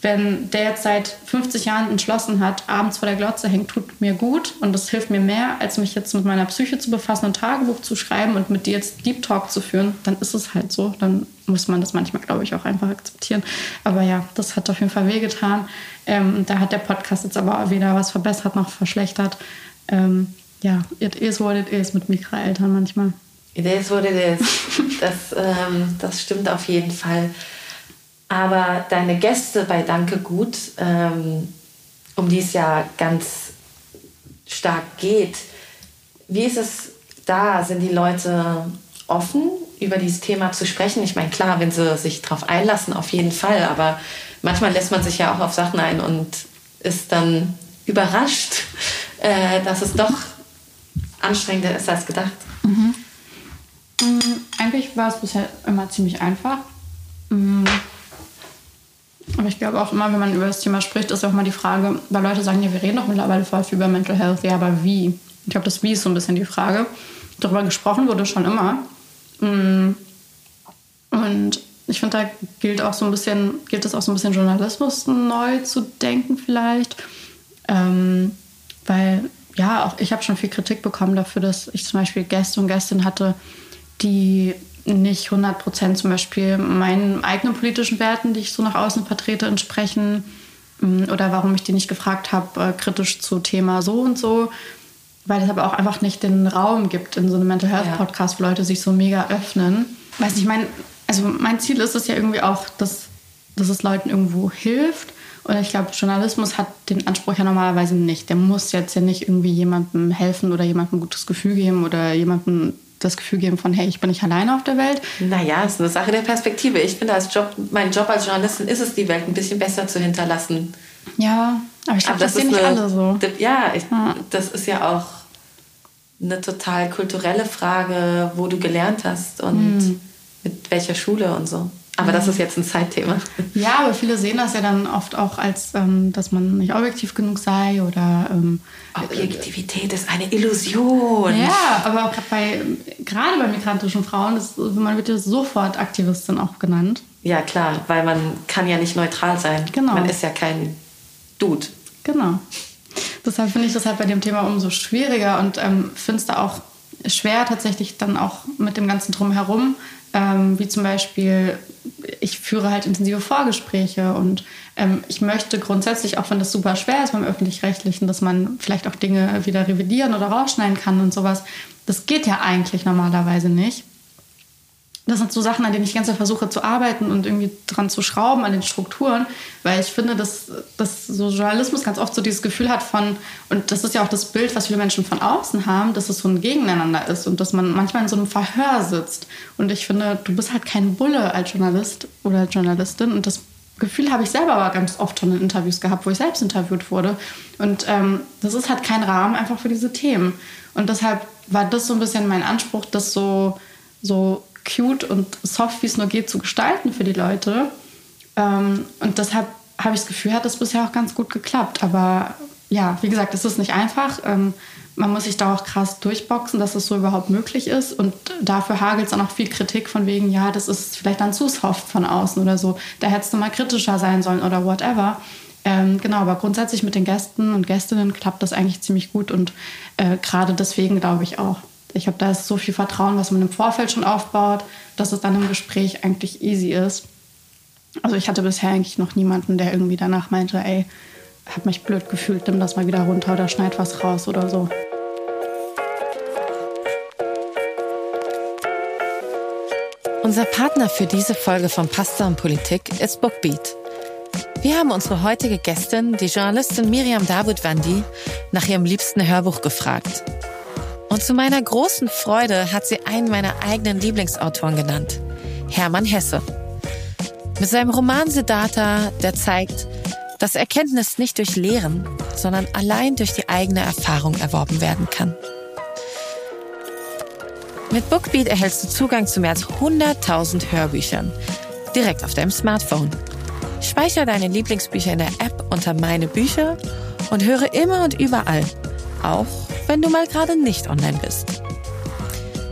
wenn der jetzt seit 50 Jahren entschlossen hat, abends vor der Glotze hängt, tut mir gut und das hilft mir mehr, als mich jetzt mit meiner Psyche zu befassen, ein Tagebuch zu schreiben und mit dir jetzt Deep Talk zu führen, dann ist es halt so. Dann muss man das manchmal, glaube ich, auch einfach akzeptieren. Aber ja, das hat auf jeden Fall wehgetan. Ähm, da hat der Podcast jetzt aber weder was verbessert noch verschlechtert. Ähm, ja, it is what it is mit Mikroeltern manchmal. It is what it is. Das, ähm, das stimmt auf jeden Fall. Aber deine Gäste bei Danke Gut, ähm, um die es ja ganz stark geht, wie ist es da? Sind die Leute offen, über dieses Thema zu sprechen? Ich meine, klar, wenn sie sich darauf einlassen, auf jeden Fall. Aber manchmal lässt man sich ja auch auf Sachen ein und ist dann überrascht, äh, dass es doch anstrengender ist als gedacht. Mhm. Mhm, eigentlich war es bisher immer ziemlich einfach. Aber ich glaube auch immer, wenn man über das Thema spricht, ist auch mal die Frage, weil Leute sagen, ja, wir reden doch mittlerweile voll viel über Mental Health, ja, aber wie? Ich glaube, das Wie ist so ein bisschen die Frage. Darüber gesprochen wurde schon immer. Mm. Und ich finde, da gilt auch so ein bisschen, gilt es auch so ein bisschen Journalismus neu zu denken vielleicht. Ähm, weil, ja, auch ich habe schon viel Kritik bekommen dafür, dass ich zum Beispiel Gäste und Gästinnen hatte, die nicht 100 Prozent zum Beispiel meinen eigenen politischen Werten, die ich so nach außen vertrete, entsprechen. Mm, oder warum ich die nicht gefragt habe, äh, kritisch zu Thema so und so. Weil es aber auch einfach nicht den Raum gibt in so einem Mental Health Podcast, wo Leute sich so mega öffnen. Weiß nicht, mein, also mein Ziel ist es ja irgendwie auch, dass dass es Leuten irgendwo hilft. Und ich glaube, Journalismus hat den Anspruch ja normalerweise nicht. Der muss jetzt ja nicht irgendwie jemandem helfen oder jemandem ein gutes Gefühl geben oder jemandem das Gefühl geben von, hey, ich bin nicht alleine auf der Welt. Naja, es ist eine Sache der Perspektive. Ich finde, als Job, mein Job als Journalistin ist es, die Welt ein bisschen besser zu hinterlassen. Ja, aber ich glaube, das, das sind nicht alle so. Ja, ich, ja, das ist ja auch eine total kulturelle Frage, wo du gelernt hast und mhm. mit welcher Schule und so. Aber das ist jetzt ein Zeitthema. Ja, aber viele sehen das ja dann oft auch als, ähm, dass man nicht objektiv genug sei oder. Ähm, Objektivität ist eine Illusion. Ja, aber auch bei, gerade bei migrantischen Frauen, das, man wird ja sofort Aktivistin auch genannt. Ja, klar, weil man kann ja nicht neutral sein. Genau. Man ist ja kein Dude. Genau. Deshalb finde ich das halt bei dem Thema umso schwieriger und ähm, finde es da auch schwer tatsächlich dann auch mit dem ganzen Drumherum, ähm, wie zum Beispiel, ich führe halt intensive Vorgespräche und ähm, ich möchte grundsätzlich, auch wenn das super schwer ist beim Öffentlich-Rechtlichen, dass man vielleicht auch Dinge wieder revidieren oder rausschneiden kann und sowas, das geht ja eigentlich normalerweise nicht das sind so Sachen, an denen ich ganz versuche zu arbeiten und irgendwie dran zu schrauben, an den Strukturen, weil ich finde, dass, dass so Journalismus ganz oft so dieses Gefühl hat von, und das ist ja auch das Bild, was viele Menschen von außen haben, dass es so ein Gegeneinander ist und dass man manchmal in so einem Verhör sitzt. Und ich finde, du bist halt kein Bulle als Journalist oder Journalistin und das Gefühl habe ich selber aber ganz oft schon in Interviews gehabt, wo ich selbst interviewt wurde. Und ähm, das ist halt kein Rahmen einfach für diese Themen. Und deshalb war das so ein bisschen mein Anspruch, das so, so cute und soft, wie es nur geht, zu gestalten für die Leute. Ähm, und deshalb habe ich das Gefühl, hat das bisher auch ganz gut geklappt. Aber ja, wie gesagt, es ist nicht einfach. Ähm, man muss sich da auch krass durchboxen, dass es so überhaupt möglich ist. Und dafür hagelt es dann auch viel Kritik von wegen, ja, das ist vielleicht dann zu soft von außen oder so. Da hättest du mal kritischer sein sollen oder whatever. Ähm, genau, aber grundsätzlich mit den Gästen und Gästinnen klappt das eigentlich ziemlich gut und äh, gerade deswegen glaube ich auch. Ich habe da so viel Vertrauen, was man im Vorfeld schon aufbaut, dass es dann im Gespräch eigentlich easy ist. Also ich hatte bisher eigentlich noch niemanden, der irgendwie danach meinte, ey, hab mich blöd gefühlt, nimm das mal wieder runter oder schneid was raus oder so. Unser Partner für diese Folge von Pasta und Politik ist Bookbeat. Wir haben unsere heutige Gästin, die Journalistin Miriam Davutwandi, nach ihrem liebsten Hörbuch gefragt. Und zu meiner großen Freude hat sie einen meiner eigenen Lieblingsautoren genannt, Hermann Hesse. Mit seinem Roman Siddhartha, der zeigt, dass Erkenntnis nicht durch Lehren, sondern allein durch die eigene Erfahrung erworben werden kann. Mit Bookbeat erhältst du Zugang zu mehr als 100.000 Hörbüchern direkt auf deinem Smartphone. Speicher deine Lieblingsbücher in der App unter Meine Bücher und höre immer und überall, auch wenn du mal gerade nicht online bist.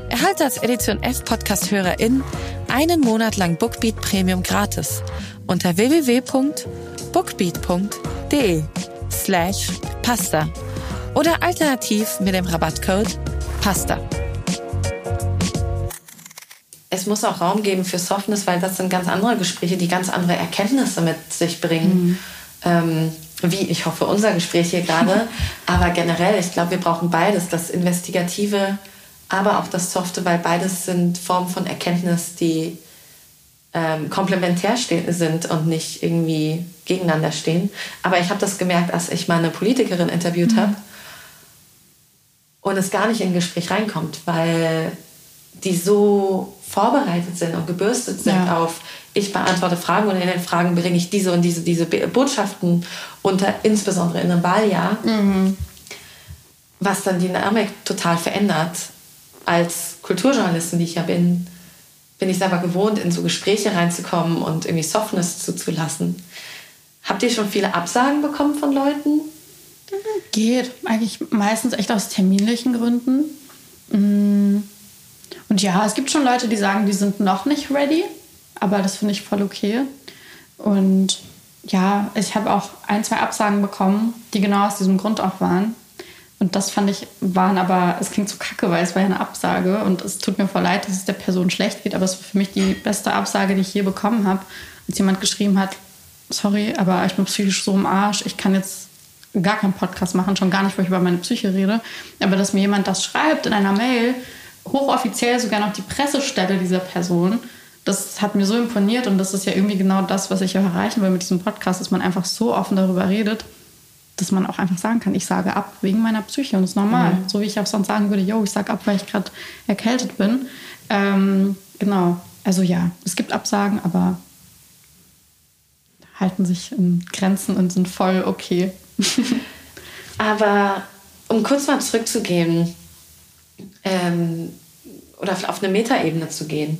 Erhalte als Edition F Podcast-Hörerin einen Monat lang Bookbeat Premium gratis unter www.bookbeat.de slash pasta oder alternativ mit dem Rabattcode PASTA. Es muss auch Raum geben für Softness, weil das sind ganz andere Gespräche, die ganz andere Erkenntnisse mit sich bringen. Mhm. Ähm, wie ich hoffe, unser Gespräch hier gerade. aber generell, ich glaube, wir brauchen beides, das Investigative, aber auch das Softe, weil beides sind Formen von Erkenntnis, die ähm, komplementär sind und nicht irgendwie gegeneinander stehen. Aber ich habe das gemerkt, als ich mal eine Politikerin interviewt mhm. habe und es gar nicht in ein Gespräch reinkommt, weil die so vorbereitet sind und gebürstet sind ja. auf, ich beantworte Fragen und in den Fragen bringe ich diese und diese, diese Botschaften unter, insbesondere in einem Wahljahr, mhm. was dann die Dynamik total verändert. Als Kulturjournalistin, die ich ja bin, bin ich es aber gewohnt, in so Gespräche reinzukommen und irgendwie Softness zuzulassen. Habt ihr schon viele Absagen bekommen von Leuten? Geht. Eigentlich meistens echt aus terminlichen Gründen. Mm. Und ja, es gibt schon Leute, die sagen, die sind noch nicht ready, aber das finde ich voll okay. Und ja, ich habe auch ein, zwei Absagen bekommen, die genau aus diesem Grund auch waren. Und das fand ich, waren aber, es klingt so kacke, weil es war ja eine Absage. Und es tut mir voll leid, dass es der Person schlecht geht, aber es war für mich die beste Absage, die ich je bekommen habe, als jemand geschrieben hat, sorry, aber ich bin psychisch so im Arsch, ich kann jetzt gar keinen Podcast machen, schon gar nicht, wo ich über meine Psyche rede, aber dass mir jemand das schreibt in einer Mail, hochoffiziell sogar noch die Pressestelle dieser Person, das hat mir so imponiert und das ist ja irgendwie genau das, was ich auch erreichen will mit diesem Podcast, dass man einfach so offen darüber redet, dass man auch einfach sagen kann, ich sage ab wegen meiner Psyche und das ist normal. Mhm. So wie ich auch sonst sagen würde, yo, ich sage ab, weil ich gerade erkältet bin. Ähm, genau. Also ja, es gibt Absagen, aber halten sich in Grenzen und sind voll okay. aber um kurz mal zurückzugehen ähm, oder auf eine Metaebene zu gehen,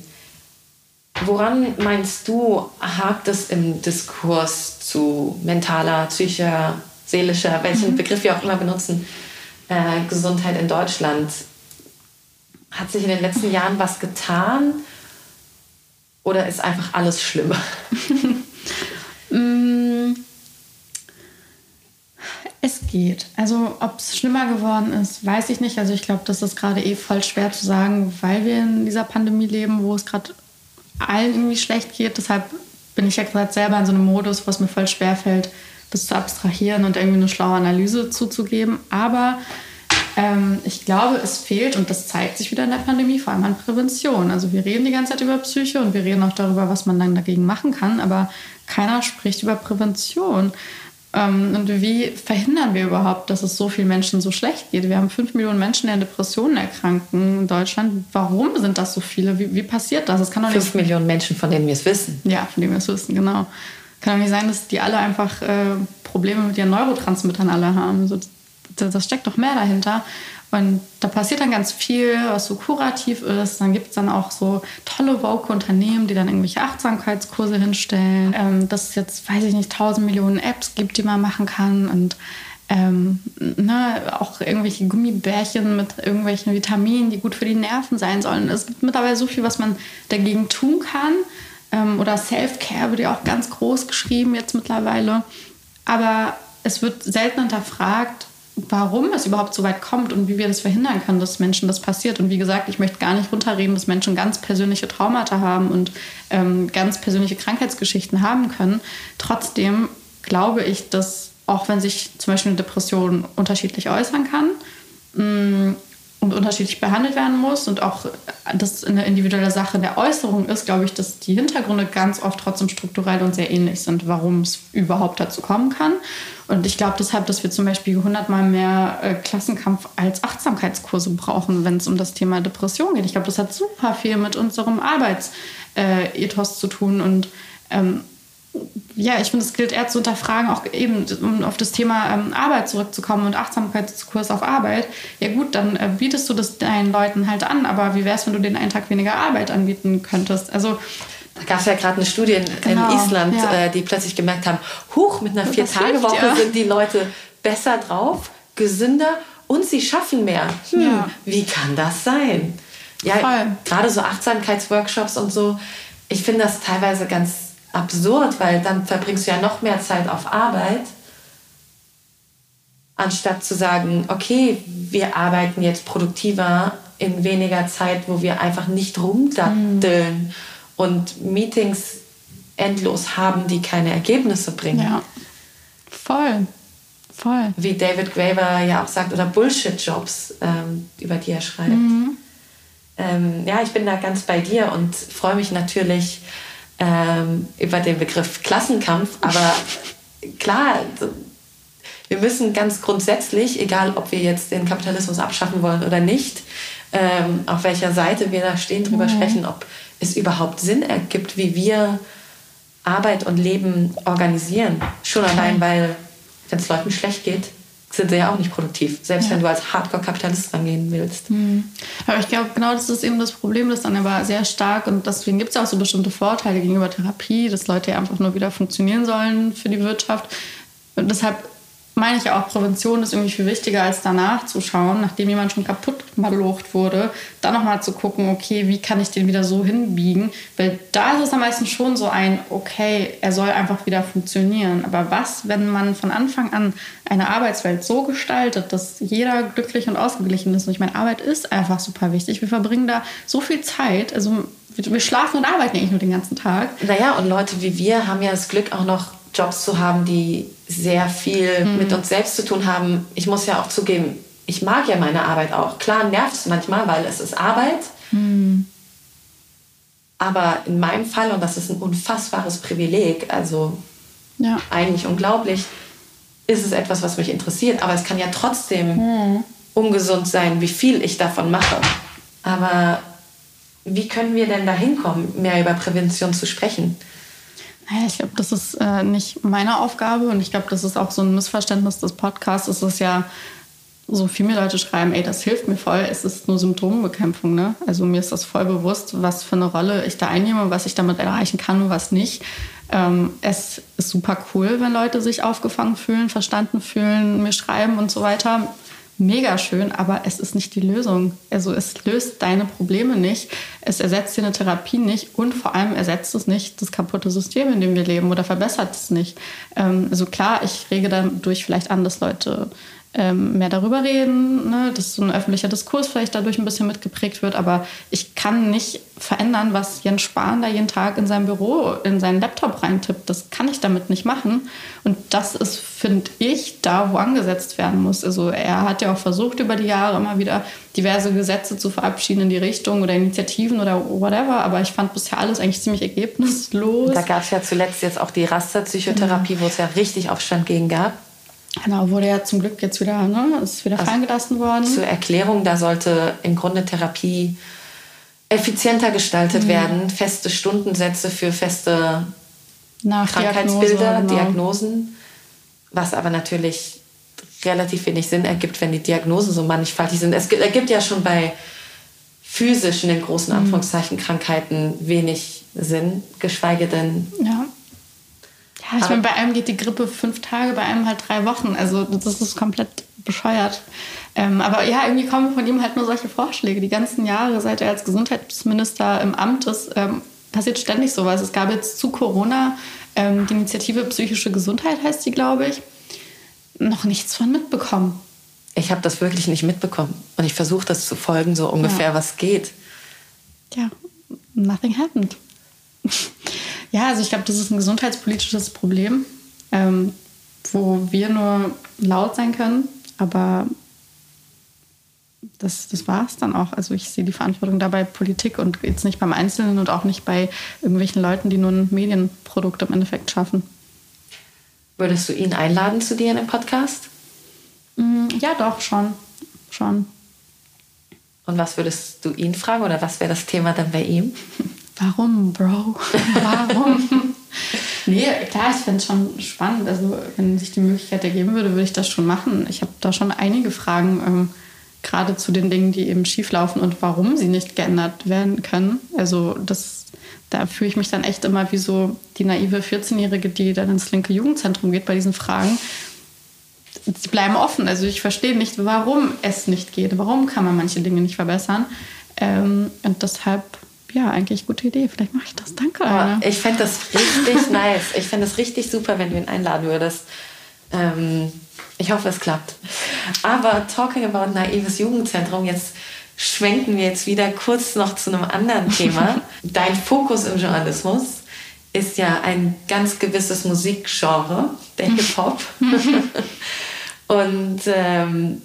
woran meinst du, hakt es im Diskurs zu mentaler, psychischer, seelischer, welchen mhm. Begriff wir auch immer benutzen, äh, Gesundheit in Deutschland? Hat sich in den letzten Jahren was getan oder ist einfach alles schlimmer? Mm. es geht. Also ob es schlimmer geworden ist, weiß ich nicht. Also ich glaube, das ist gerade eh voll schwer zu sagen, weil wir in dieser Pandemie leben, wo es gerade allen irgendwie schlecht geht. Deshalb bin ich ja gerade selber in so einem Modus, wo es mir voll schwer fällt, das zu abstrahieren und irgendwie eine schlaue Analyse zuzugeben. Aber ähm, ich glaube, es fehlt, und das zeigt sich wieder in der Pandemie, vor allem an Prävention. Also wir reden die ganze Zeit über Psyche und wir reden auch darüber, was man dann dagegen machen kann, aber keiner spricht über Prävention. Ähm, und wie verhindern wir überhaupt, dass es so vielen Menschen so schlecht geht? Wir haben fünf Millionen Menschen, die an Depressionen erkranken in Deutschland. Warum sind das so viele? Wie, wie passiert das? Das kann doch nicht fünf Millionen Menschen, von denen wir es wissen. Ja, von denen wir es wissen, genau. Kann doch nicht sein, dass die alle einfach äh, Probleme mit ihren Neurotransmittern alle haben. So, das, steckt doch mehr dahinter. Und da passiert dann ganz viel, was so kurativ ist. Dann gibt es dann auch so tolle Woke-Unternehmen, die dann irgendwelche Achtsamkeitskurse hinstellen. Ähm, dass es jetzt, weiß ich nicht, tausend Millionen Apps gibt, die man machen kann. Und ähm, ne, auch irgendwelche Gummibärchen mit irgendwelchen Vitaminen, die gut für die Nerven sein sollen. Es gibt mittlerweile so viel, was man dagegen tun kann. Ähm, oder Self-Care wird ja auch ganz groß geschrieben jetzt mittlerweile. Aber es wird selten hinterfragt, warum es überhaupt so weit kommt und wie wir das verhindern können, dass Menschen das passiert. Und wie gesagt, ich möchte gar nicht runterreden, dass Menschen ganz persönliche Traumata haben und ähm, ganz persönliche Krankheitsgeschichten haben können. Trotzdem glaube ich, dass auch wenn sich zum Beispiel eine Depression unterschiedlich äußern kann, mh, mm, und unterschiedlich behandelt werden muss und auch das eine individuelle Sache der Äußerung ist, glaube ich, dass die Hintergründe ganz oft trotzdem strukturell und sehr ähnlich sind, warum es überhaupt dazu kommen kann. Und ich glaube deshalb, dass wir zum Beispiel hundertmal mehr äh, Klassenkampf als Achtsamkeitskurse brauchen, wenn es um das Thema Depression geht. Ich glaube, das hat super viel mit unserem Arbeitsethos äh, zu tun und ähm, ja, ich finde, es gilt eher zu unterfragen, auch eben um auf das Thema ähm, Arbeit zurückzukommen und Achtsamkeitskurs auf Arbeit. Ja gut, dann äh, bietest du das deinen Leuten halt an, aber wie wäre es, wenn du denen einen Tag weniger Arbeit anbieten könntest? Also da gab es ja gerade eine Studie in, genau, in Island, ja. äh, die plötzlich gemerkt haben, huch, mit einer Vier-Tage-Woche ja. sind die Leute besser drauf, gesünder und sie schaffen mehr. Hm, ja. Wie kann das sein? Ja, gerade so Achtsamkeitsworkshops und so. Ich finde das teilweise ganz absurd, weil dann verbringst du ja noch mehr Zeit auf Arbeit, anstatt zu sagen, okay, wir arbeiten jetzt produktiver in weniger Zeit, wo wir einfach nicht rumdatteln mhm. und Meetings endlos haben, die keine Ergebnisse bringen. Ja, voll. Voll. Wie David Graver ja auch sagt, oder Bullshit-Jobs, ähm, über die er schreibt. Mhm. Ähm, ja, ich bin da ganz bei dir und freue mich natürlich, ähm, über den Begriff Klassenkampf, aber klar, wir müssen ganz grundsätzlich, egal ob wir jetzt den Kapitalismus abschaffen wollen oder nicht, ähm, auf welcher Seite wir da stehen, darüber mhm. sprechen, ob es überhaupt Sinn ergibt, wie wir Arbeit und Leben organisieren. Schon allein, weil wenn es Leuten schlecht geht, sind sie ja auch nicht produktiv, selbst ja. wenn du als Hardcore-Kapitalist rangehen willst. Mhm. Aber ich glaube, genau das ist eben das Problem, das dann aber sehr stark und deswegen gibt es ja auch so bestimmte Vorteile gegenüber Therapie, dass Leute ja einfach nur wieder funktionieren sollen für die Wirtschaft. Und deshalb meine ich auch, Prävention ist irgendwie viel wichtiger, als danach zu schauen, nachdem jemand schon kaputt malocht wurde, dann nochmal zu gucken, okay, wie kann ich den wieder so hinbiegen? Weil da ist es am meisten schon so ein, okay, er soll einfach wieder funktionieren. Aber was, wenn man von Anfang an eine Arbeitswelt so gestaltet, dass jeder glücklich und ausgeglichen ist? Und ich meine, Arbeit ist einfach super wichtig. Wir verbringen da so viel Zeit, also wir schlafen und arbeiten eigentlich nur den ganzen Tag. Naja, und Leute wie wir haben ja das Glück auch noch Jobs zu haben, die sehr viel mhm. mit uns selbst zu tun haben. Ich muss ja auch zugeben, ich mag ja meine Arbeit auch. Klar nervt es manchmal, weil es ist Arbeit. Mhm. Aber in meinem Fall, und das ist ein unfassbares Privileg, also ja. eigentlich unglaublich, ist es etwas, was mich interessiert. Aber es kann ja trotzdem hm. ungesund sein, wie viel ich davon mache. Aber wie können wir denn da hinkommen, mehr über Prävention zu sprechen? Ich glaube, das ist äh, nicht meine Aufgabe und ich glaube, das ist auch so ein Missverständnis des Podcasts. Es ist ja so viel mehr Leute schreiben, ey, das hilft mir voll, es ist nur Symptombekämpfung. Ne? Also mir ist das voll bewusst, was für eine Rolle ich da einnehme, was ich damit erreichen kann und was nicht. Ähm, es ist super cool, wenn Leute sich aufgefangen fühlen, verstanden fühlen, mir schreiben und so weiter mega schön, aber es ist nicht die Lösung. Also es löst deine Probleme nicht, es ersetzt dir eine Therapie nicht und vor allem ersetzt es nicht das kaputte System, in dem wir leben oder verbessert es nicht. Ähm, also klar, ich rege dadurch vielleicht an, dass Leute ähm, mehr darüber reden, ne? dass so ein öffentlicher Diskurs vielleicht dadurch ein bisschen mitgeprägt wird. Aber ich kann nicht verändern, was Jens Spahn da jeden Tag in seinem Büro, in seinen Laptop reintippt. Das kann ich damit nicht machen. Und das ist, finde ich, da, wo angesetzt werden muss. Also er hat ja auch versucht, über die Jahre immer wieder diverse Gesetze zu verabschieden in die Richtung oder Initiativen oder whatever. Aber ich fand bisher alles eigentlich ziemlich ergebnislos. Da gab es ja zuletzt jetzt auch die Rasterpsychotherapie, ja. wo es ja richtig Aufstand gegen gab. Genau, wurde ja zum Glück jetzt wieder, ne, ist wieder also fallen gelassen worden. Zur Erklärung, da sollte im Grunde Therapie effizienter gestaltet mhm. werden, feste Stundensätze für feste Krankheitsbilder, genau. Diagnosen, was aber natürlich relativ wenig Sinn ergibt, wenn die Diagnosen so mannigfaltig sind. Es ergibt ja schon bei physischen, in großen mhm. Anführungszeichen, Krankheiten wenig Sinn, geschweige denn ja. Ich meine, bei einem geht die Grippe fünf Tage, bei einem halt drei Wochen. Also das ist komplett bescheuert. Ähm, aber ja, irgendwie kommen von ihm halt nur solche Vorschläge. Die ganzen Jahre, seit er als Gesundheitsminister im Amt ist, ähm, passiert ständig sowas. Es gab jetzt zu Corona ähm, die Initiative Psychische Gesundheit, heißt die, glaube ich, noch nichts von mitbekommen. Ich habe das wirklich nicht mitbekommen. Und ich versuche das zu folgen, so ungefähr, ja. was geht. Ja, nothing happened. Ja, also ich glaube, das ist ein gesundheitspolitisches Problem, ähm, wo wir nur laut sein können, aber das, das war es dann auch. Also ich sehe die Verantwortung dabei Politik und jetzt nicht beim Einzelnen und auch nicht bei irgendwelchen Leuten, die nur ein Medienprodukt im Endeffekt schaffen. Würdest du ihn einladen zu dir in den Podcast? Mm, ja, doch, schon. schon. Und was würdest du ihn fragen oder was wäre das Thema dann bei ihm? warum, Bro? Warum? nee, klar, ich finde es schon spannend. Also, wenn sich die Möglichkeit ergeben würde, würde ich das schon machen. Ich habe da schon einige Fragen, ähm, gerade zu den Dingen, die eben schieflaufen und warum sie nicht geändert werden können. Also, das, da fühle ich mich dann echt immer wie so die naive 14-Jährige, die dann ins linke Jugendzentrum geht bei diesen Fragen. Sie bleiben offen. Also, ich verstehe nicht, warum es nicht geht. Warum kann man manche Dinge nicht verbessern? Ähm, und deshalb ja, eigentlich gute Idee. Vielleicht mache ich das. Danke. Oh, ich fände das richtig nice. Ich fände es richtig super, wenn du ihn einladen würdest. Ähm, ich hoffe, es klappt. Aber talking about naives Jugendzentrum, jetzt schwenken wir jetzt wieder kurz noch zu einem anderen Thema. Dein Fokus im Journalismus ist ja ein ganz gewisses Musikgenre, der Hip-Hop. Und ähm,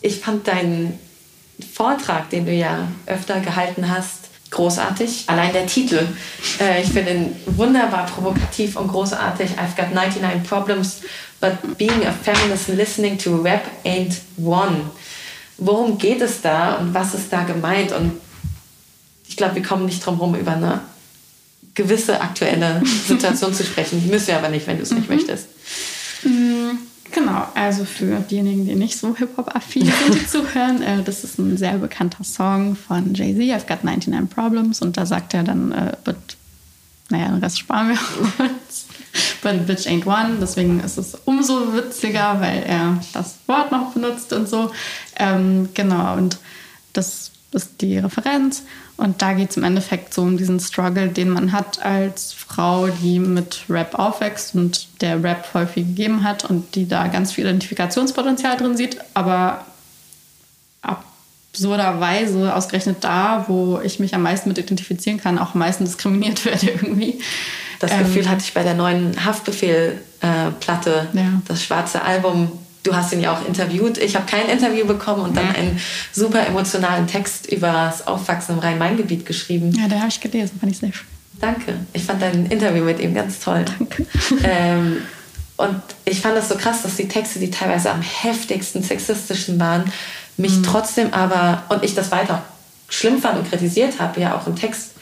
ich fand deinen Vortrag, den du ja öfter gehalten hast, großartig. Allein der Titel, äh, ich finde ihn wunderbar provokativ und großartig. I've got 99 problems, but being a feminist and listening to rap ain't one. Worum geht es da und was ist da gemeint? Und ich glaube, wir kommen nicht drum herum, über eine gewisse aktuelle Situation zu sprechen. Müssen wir aber nicht, wenn du es nicht mhm. möchtest. Genau, also für diejenigen, die nicht so Hip-Hop-affin sind, die zuhören, äh, das ist ein sehr bekannter Song von Jay-Z, I've Got 99 Problems. Und da sagt er dann, äh, but, naja, den Rest sparen wir uns. But bitch ain't one. Deswegen ist es umso witziger, weil er das Wort noch benutzt und so. Ähm, genau, und das ist die Referenz. Und da geht es im Endeffekt so um diesen Struggle, den man hat als Frau, die mit Rap aufwächst und der Rap häufig gegeben hat und die da ganz viel Identifikationspotenzial drin sieht, aber absurderweise ausgerechnet da, wo ich mich am meisten mit identifizieren kann, auch am meisten diskriminiert werde irgendwie. Das Gefühl ähm, hatte ich bei der neuen Haftbefehl-Platte, äh, ja. das schwarze Album du hast ihn ja auch interviewt. Ich habe kein Interview bekommen und dann einen super emotionalen Text über das Aufwachsen im Rhein-Main-Gebiet geschrieben. Ja, den habe ich gelesen, fand ich sehr schön. Danke. Ich fand dein Interview mit ihm ganz toll. Danke. Ähm, und ich fand das so krass, dass die Texte, die teilweise am heftigsten sexistischen waren, mich mhm. trotzdem aber, und ich das weiter schlimm fand und kritisiert habe, ja auch im Text,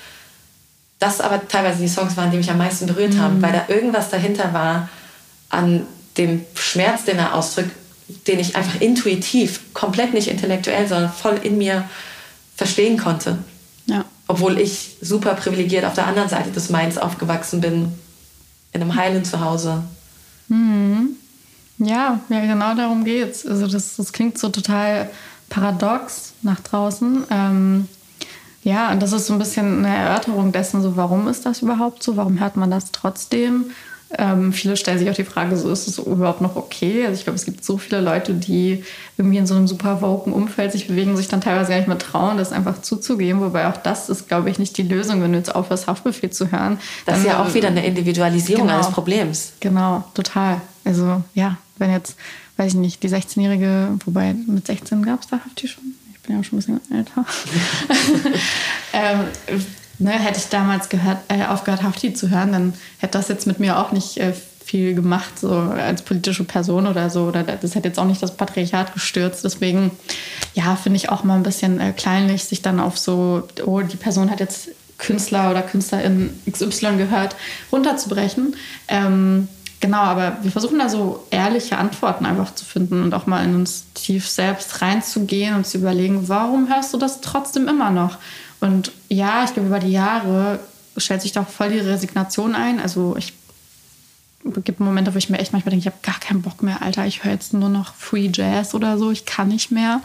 das aber teilweise die Songs waren, die mich am meisten berührt mhm. haben, weil da irgendwas dahinter war an dem Schmerz, den er ausdrückt, den ich einfach intuitiv, komplett nicht intellektuell, sondern voll in mir verstehen konnte. Ja. Obwohl ich super privilegiert auf der anderen Seite des Mains aufgewachsen bin, in einem heilen Zuhause. Mhm. Ja, ja, genau darum geht's. Also das, das klingt so total paradox nach draußen. Ähm, ja, und das ist so ein bisschen eine Erörterung dessen, so warum ist das überhaupt so? Warum hört man das trotzdem? Ähm, viele stellen sich auch die Frage, so ist es überhaupt noch okay? Also ich glaube, es gibt so viele Leute, die irgendwie in so einem super woken Umfeld sich bewegen, sich dann teilweise gar nicht mehr trauen, das einfach zuzugeben. Wobei auch das ist, glaube ich, nicht die Lösung, wenn du jetzt aufhörst, Haftbefehl zu hören. Das ist ja auch wieder eine Individualisierung genau, eines Problems. Genau, total. Also ja, wenn jetzt, weiß ich nicht, die 16-Jährige, wobei mit 16 gab es da Hafti schon. Ich bin ja schon ein bisschen älter. ähm, ne, hätte ich damals gehört, äh, aufgehört, Hafti zu hören, dann hätte das jetzt mit mir auch nicht äh, viel gemacht, so als politische Person oder so. Oder das hätte jetzt auch nicht das Patriarchat gestürzt. Deswegen, ja, finde ich auch mal ein bisschen äh, kleinlich, sich dann auf so, oh, die Person hat jetzt Künstler oder Künstlerin XY gehört, runterzubrechen. Ähm, genau, aber wir versuchen da so ehrliche Antworten einfach zu finden und auch mal in uns tief selbst reinzugehen und zu überlegen, warum hörst du das trotzdem immer noch? Und ja, ich glaube, über die Jahre stellt sich doch voll die Resignation ein. Also ich gibt Momente, wo ich mir echt manchmal denke, ich habe gar keinen Bock mehr, Alter, ich höre jetzt nur noch Free Jazz oder so, ich kann nicht mehr.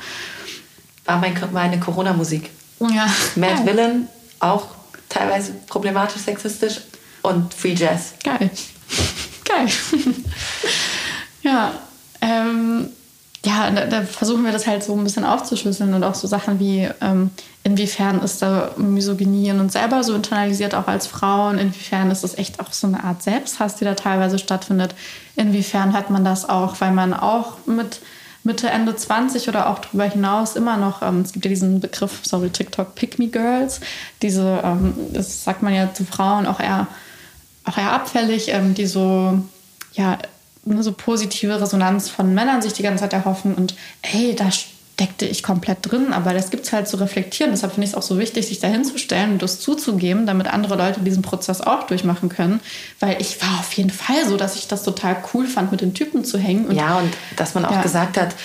War meine Corona-Musik. Ja. Mad Villain, auch teilweise problematisch sexistisch und Free Jazz. Geil. Geil. ja, ähm, ja, da, da, versuchen wir das halt so ein bisschen aufzuschlüsseln und auch so Sachen wie, ähm, inwiefern ist da Misogynie in uns selber so internalisiert, auch als Frauen, inwiefern ist das echt auch so eine Art Selbsthass, die da teilweise stattfindet, inwiefern hat man das auch, weil man auch mit Mitte, Ende 20 oder auch darüber hinaus immer noch, ähm, es gibt ja diesen Begriff, sorry, TikTok, Pick Me Girls, diese, ähm, das sagt man ja zu Frauen auch eher, auch eher abfällig, ähm, die so, ja, eine so positive Resonanz von Männern sich die ganze Zeit erhoffen und hey, da steckte ich komplett drin, aber das gibt es halt zu reflektieren. Deshalb finde ich es auch so wichtig, sich da hinzustellen und das zuzugeben, damit andere Leute diesen Prozess auch durchmachen können. Weil ich war auf jeden Fall so, dass ich das total cool fand, mit den Typen zu hängen. Und, ja, und dass man auch ja. gesagt hat,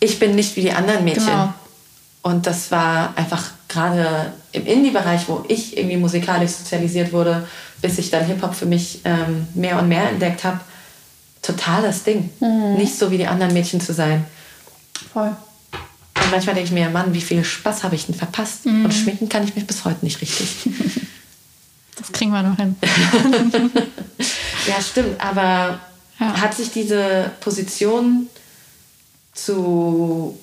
ich bin nicht wie die anderen Mädchen. Genau. Und das war einfach gerade im Indie-Bereich, wo ich irgendwie musikalisch sozialisiert wurde, bis ich dann Hip-Hop für mich ähm, mehr und mehr entdeckt habe, total das Ding. Mhm. Nicht so wie die anderen Mädchen zu sein. Voll. Und manchmal denke ich mir, Mann, wie viel Spaß habe ich denn verpasst? Mhm. Und schminken kann ich mich bis heute nicht richtig. Das kriegen wir noch hin. ja, stimmt. Aber ja. hat sich diese Position zu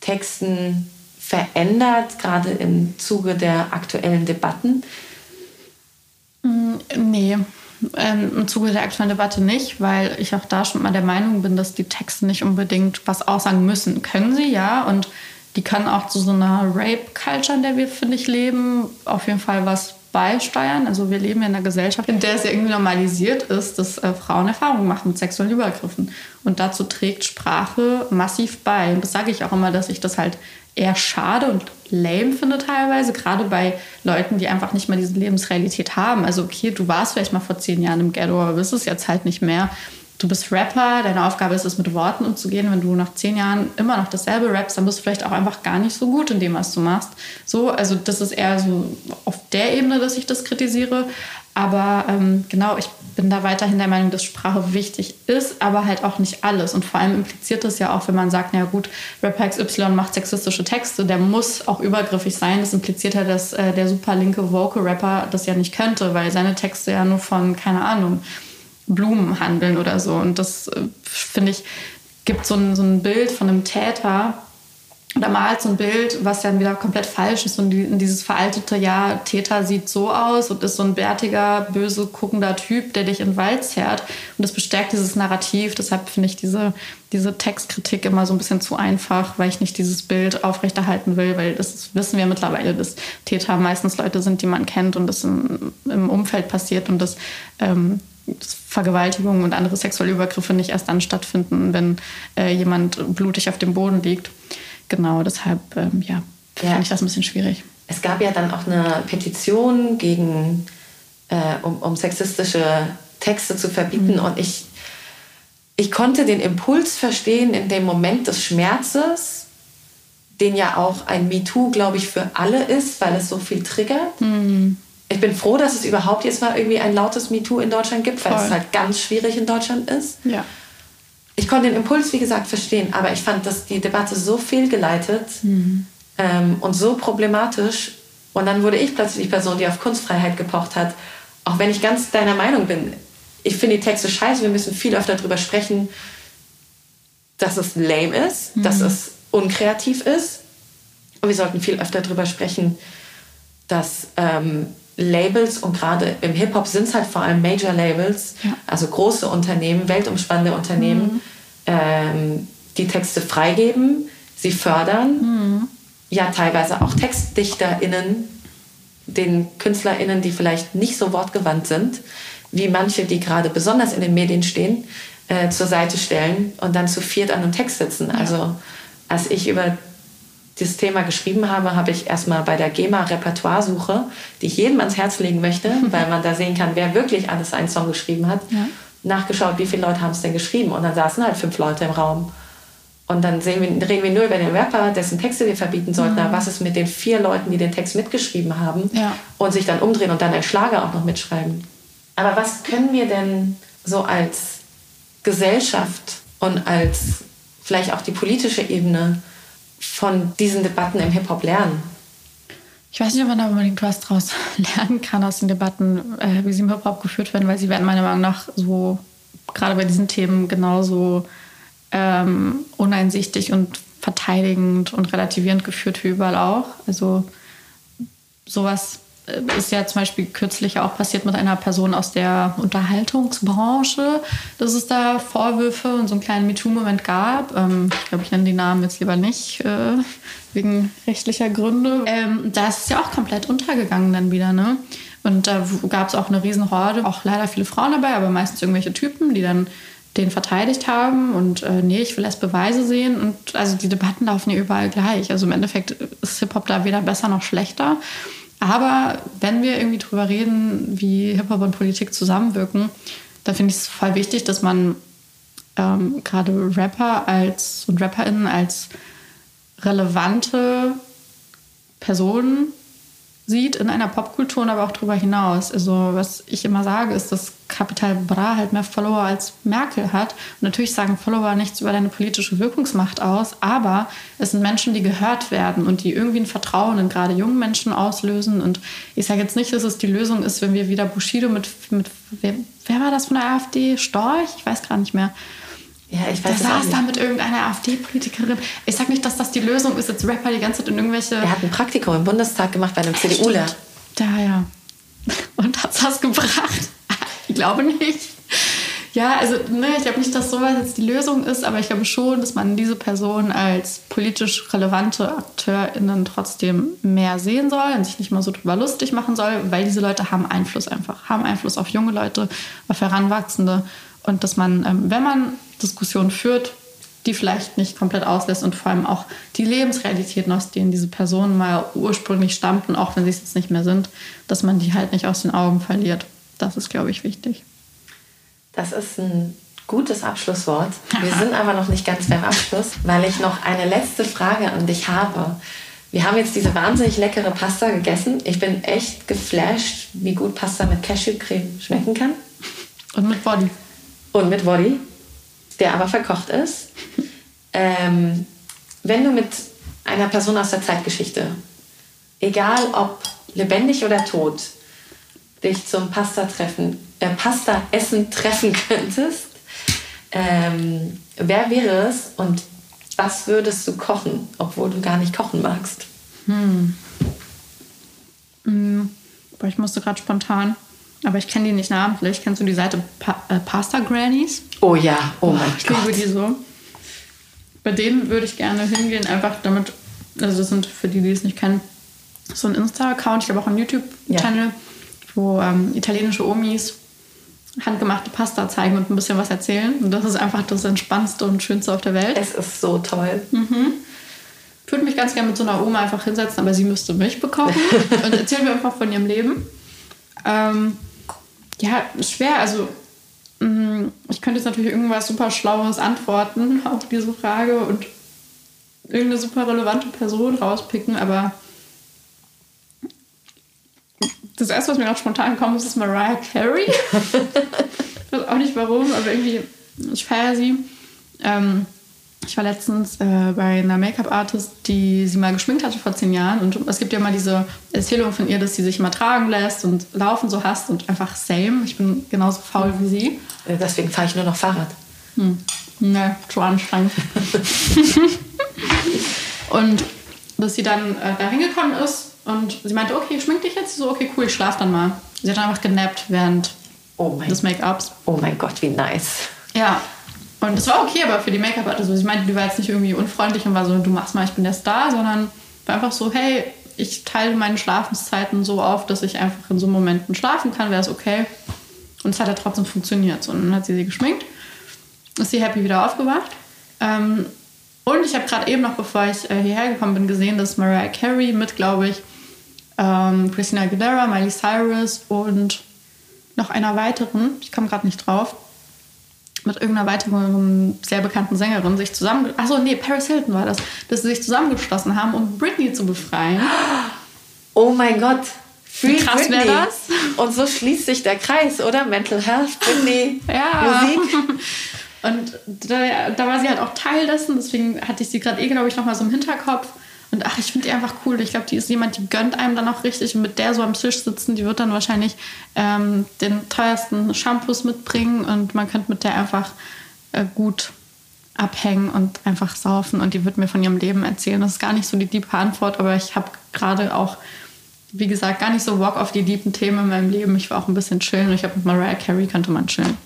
Texten verändert, gerade im Zuge der aktuellen Debatten? Mm, nee, ähm, im Zuge der aktuellen Debatte nicht, weil ich auch da schon mal der Meinung bin, dass die Texte nicht unbedingt was aussagen müssen. Können sie, ja, und die können auch zu so einer Rape-Culture, in der wir, finde ich, leben, auf jeden Fall was beisteuern. Also wir leben in einer Gesellschaft, in der es irgendwie normalisiert ist, dass äh, Frauen Erfahrungen machen mit sexuellen Übergriffen. Und dazu trägt Sprache massiv bei. Und das sage ich auch immer, dass ich das halt eher schade und lame finde teilweise, gerade bei Leuten, die einfach nicht mehr diese Lebensrealität haben. Also okay, du warst vielleicht mal vor zehn Jahren im Ghetto, aber bist es jetzt halt nicht mehr. Du bist Rapper, deine Aufgabe ist es, mit Worten umzugehen. Wenn du nach zehn Jahren immer noch dasselbe rappst, dann bist du vielleicht auch einfach gar nicht so gut in dem, was du machst. So, also das ist eher so auf der Ebene, dass ich das kritisiere. Aber ähm, genau, ich bin da weiterhin der Meinung, dass Sprache wichtig ist, aber halt auch nicht alles. Und vor allem impliziert das ja auch, wenn man sagt, na gut, Rapper XY macht sexistische Texte, der muss auch übergriffig sein. Das impliziert ja, dass äh, der super linke Vocal-Rapper das ja nicht könnte, weil seine Texte ja nur von, keine Ahnung, Blumen handeln oder so. Und das, äh, finde ich, gibt so ein, so ein Bild von einem Täter, oder malt so ein Bild, was dann wieder komplett falsch ist und dieses veraltete, ja, Täter sieht so aus und ist so ein bärtiger, böse guckender Typ, der dich in den Wald zerrt. Und das bestärkt dieses Narrativ. Deshalb finde ich diese, diese Textkritik immer so ein bisschen zu einfach, weil ich nicht dieses Bild aufrechterhalten will, weil das wissen wir mittlerweile, dass Täter meistens Leute sind, die man kennt und das im, im Umfeld passiert und das ähm, Vergewaltigungen und andere sexuelle Übergriffe nicht erst dann stattfinden, wenn äh, jemand blutig auf dem Boden liegt genau, deshalb ähm, ja, ja. fand ich das ein bisschen schwierig. Es gab ja dann auch eine Petition gegen, äh, um, um sexistische Texte zu verbieten mhm. und ich, ich konnte den Impuls verstehen in dem Moment des Schmerzes, den ja auch ein MeToo, glaube ich, für alle ist, weil es so viel triggert. Mhm. Ich bin froh, dass es überhaupt jetzt mal irgendwie ein lautes MeToo in Deutschland gibt, weil Voll. es halt ganz schwierig in Deutschland ist. Ja ich konnte den Impuls, wie gesagt, verstehen, aber ich fand, dass die Debatte so fehlgeleitet mhm. ähm, und so problematisch. Und dann wurde ich plötzlich die Person, die auf Kunstfreiheit gepocht hat. Auch wenn ich ganz deiner Meinung bin, ich finde die Texte scheiße, wir müssen viel öfter darüber sprechen, dass es lame ist, mhm. dass es unkreativ ist. Und wir sollten viel öfter darüber sprechen, dass ähm, Labels und gerade im Hip-Hop sind es halt vor allem Major-Labels, ja. also große Unternehmen, weltumspannende Unternehmen, mhm. ähm, die Texte freigeben, sie fördern, mhm. ja teilweise auch TextdichterInnen, den KünstlerInnen, die vielleicht nicht so wortgewandt sind, wie manche, die gerade besonders in den Medien stehen, äh, zur Seite stellen und dann zu viert an einem Text sitzen. Ja. Also als ich über dieses Thema geschrieben habe, habe ich erstmal bei der GEMA Repertoiresuche, die ich jedem ans Herz legen möchte, weil man da sehen kann, wer wirklich alles einen Song geschrieben hat, ja. nachgeschaut, wie viele Leute haben es denn geschrieben. Und dann saßen halt fünf Leute im Raum. Und dann wir, reden wir nur über den Rapper, dessen Texte wir verbieten sollten. Mhm. Aber was ist mit den vier Leuten, die den Text mitgeschrieben haben ja. und sich dann umdrehen und dann einen Schlager auch noch mitschreiben? Aber was können wir denn so als Gesellschaft und als vielleicht auch die politische Ebene von diesen Debatten im Hip-Hop lernen? Ich weiß nicht, ob man da unbedingt was draus lernen kann aus den Debatten, äh, wie sie im Hip-Hop geführt werden, weil sie werden meiner Meinung nach so, gerade bei diesen Themen, genauso ähm, uneinsichtig und verteidigend und relativierend geführt wie überall auch. Also sowas ist ja zum Beispiel kürzlich auch passiert mit einer Person aus der Unterhaltungsbranche, dass es da Vorwürfe und so einen kleinen MeToo-Moment gab. Ähm, ich glaube, ich nenne die Namen jetzt lieber nicht, äh, wegen rechtlicher Gründe. Ähm, da ist es ja auch komplett untergegangen dann wieder, ne? Und da gab es auch eine riesen Horde, auch leider viele Frauen dabei, aber meistens irgendwelche Typen, die dann den verteidigt haben und äh, nee, ich will erst Beweise sehen. Und also die Debatten laufen ja überall gleich. Also im Endeffekt ist Hip-Hop da weder besser noch schlechter. Aber wenn wir irgendwie drüber reden, wie Hip-Hop und Politik zusammenwirken, dann finde ich es voll wichtig, dass man ähm, gerade Rapper als und RapperInnen als relevante Personen sieht in einer Popkultur und aber auch darüber hinaus. Also was ich immer sage, ist, dass Capital Bra halt mehr Follower als Merkel hat. Und natürlich sagen Follower nichts über deine politische Wirkungsmacht aus, aber es sind Menschen, die gehört werden und die irgendwie ein Vertrauen in gerade jungen Menschen auslösen. Und ich sage jetzt nicht, dass es die Lösung ist, wenn wir wieder Bushido mit, mit wer, wer war das von der AfD? Storch? Ich weiß gar nicht mehr ja, ich weiß da saß da mit irgendeiner AfD-Politikerin. Ich sag nicht, dass das die Lösung ist, jetzt Rapper die ganze Zeit in irgendwelche. Er hat ein Praktikum im Bundestag gemacht bei einem CDUler. Da, ja. Und hat das gebracht? Ich glaube nicht. Ja, also ne, ich glaube nicht, dass sowas jetzt die Lösung ist, aber ich glaube schon, dass man diese Person als politisch relevante AkteurInnen trotzdem mehr sehen soll und sich nicht mal so drüber lustig machen soll, weil diese Leute haben Einfluss einfach, haben Einfluss auf junge Leute, auf Heranwachsende und dass man, ähm, wenn man Diskussionen führt, die vielleicht nicht komplett auslässt und vor allem auch die Lebensrealitäten, aus denen diese Personen mal ursprünglich stammten, auch wenn sie es jetzt nicht mehr sind, dass man die halt nicht aus den Augen verliert. Das ist, glaube ich, wichtig. Das ist ein gutes Abschlusswort. Wir sind aber noch nicht ganz beim Abschluss, weil ich noch eine letzte Frage an dich habe. Wir haben jetzt diese wahnsinnig leckere Pasta gegessen. Ich bin echt geflasht, wie gut Pasta mit Cashewcreme schmecken kann. Und mit Body. Und mit Body der aber verkocht ist. Ähm, wenn du mit einer Person aus der Zeitgeschichte, egal ob lebendig oder tot, dich zum Pasta-Treffen, äh, Pasta-Essen treffen könntest, ähm, wer wäre es und Was würdest du kochen, obwohl du gar nicht kochen magst? Hm. Hm. Ich musste gerade spontan, aber ich kenne die nicht namentlich. Kennst du die Seite pa äh, Pasta Grannies? Oh ja, oh mein ich Gott. liebe die so. Bei denen würde ich gerne hingehen, einfach damit, also das sind für die, die es nicht kennen, so ein Insta-Account, ich glaube auch ein YouTube-Channel, wo ähm, italienische Omis handgemachte Pasta zeigen und ein bisschen was erzählen. Und das ist einfach das Entspannendste und Schönste auf der Welt. Es ist so toll. Ich würde mich ganz gerne mit so einer Oma einfach hinsetzen, aber sie müsste mich bekochen und erzählen mir einfach von ihrem Leben. Ähm, ja, schwer. Also, mh, ich könnte jetzt natürlich irgendwas super Schlaues antworten auf diese Frage und irgendeine super relevante Person rauspicken, aber das erste, was mir gerade spontan kommt, ist Mariah Carey. ich weiß auch nicht warum, aber irgendwie, ich feiere sie. Ähm, ich war letztens äh, bei einer Make-up-Artist, die sie mal geschminkt hatte vor zehn Jahren. Und es gibt ja mal diese Erzählung von ihr, dass sie sich immer tragen lässt und laufen so hasst und einfach same. Ich bin genauso faul wie sie. Äh, Deswegen fahre ich nur noch Fahrrad. Hm. Ne, zu anstrengend. und dass sie dann äh, da hingekommen ist und sie meinte, okay, schmink dich jetzt. So, okay, cool, ich schlaf dann mal. Sie hat dann einfach genappt während Oh des Make-ups. oh mein Gott, wie nice. Ja. Und es war okay, aber für die Make-up-Artist, also ich meinte, die war jetzt nicht irgendwie unfreundlich und war so, du machst mal, ich bin der Star, sondern war einfach so, hey, ich teile meine Schlafenszeiten so auf, dass ich einfach in so Momenten schlafen kann, wäre es okay. Und es hat ja trotzdem funktioniert. So, und dann hat sie sie geschminkt, ist sie happy wieder aufgewacht. Ähm, und ich habe gerade eben noch, bevor ich äh, hierher gekommen bin, gesehen, dass Mariah Carey mit, glaube ich, ähm, Christina Aguilera, Miley Cyrus und noch einer weiteren, ich komme gerade nicht drauf, mit irgendeiner weiteren sehr bekannten Sängerin sich zusammen. Achso, nee, Paris Hilton war das, dass sie sich zusammengeschlossen haben, um Britney zu befreien. Oh mein Gott. Free krass wär Britney. das? Und so schließt sich der Kreis, oder? Mental Health, Britney, Ja. Musik. Und da, da war sie halt auch Teil dessen, deswegen hatte ich sie gerade eh, glaube ich, nochmal so im Hinterkopf. Und ach, ich finde die einfach cool. Ich glaube, die ist jemand, die gönnt einem dann auch richtig. Und mit der so am Tisch sitzen, die wird dann wahrscheinlich ähm, den teuersten Shampoos mitbringen und man könnte mit der einfach äh, gut abhängen und einfach saufen. Und die wird mir von ihrem Leben erzählen. Das ist gar nicht so die tiefe Antwort, aber ich habe gerade auch, wie gesagt, gar nicht so Walk auf die tiefen Themen in meinem Leben. Ich war auch ein bisschen chillen ich habe mit Mariah Carey könnte man chillen.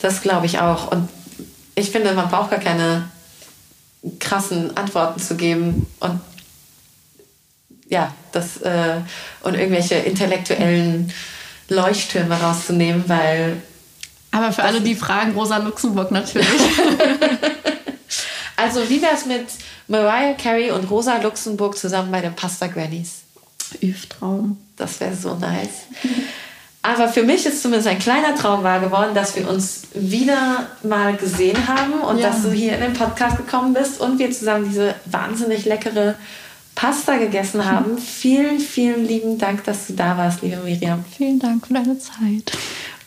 Das glaube ich auch. Und ich finde, man braucht gar keine krassen Antworten zu geben und ja, das äh, und irgendwelche intellektuellen Leuchttürme rauszunehmen, weil Aber für alle, die fragen, Rosa Luxemburg natürlich. also wie wäre es mit Mariah Carey und Rosa Luxemburg zusammen bei den Pasta Grannies? Üv-Traum. Das wäre so nice. Aber für mich ist zumindest ein kleiner Traum wahr geworden, dass wir uns wieder mal gesehen haben und Ja. dass du hier in den Podcast gekommen bist und wir zusammen diese wahnsinnig leckere Pasta gegessen haben. Vielen, vielen lieben Dank, dass du da warst, liebe Miriam. Vielen Dank für deine Zeit.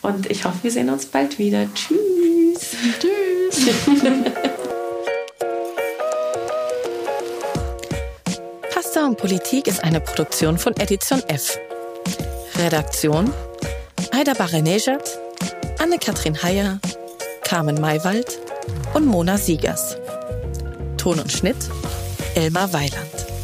Und ich hoffe, wir sehen uns bald wieder. Tschüss. Tschüss. Pasta und Politik ist eine Produktion von Edition F. Redaktion Aida Barenejad, Anne-Kathrin Heyer, Carmen Maywald und Mona Siegers. Ton und Schnitt Elmar Weiland.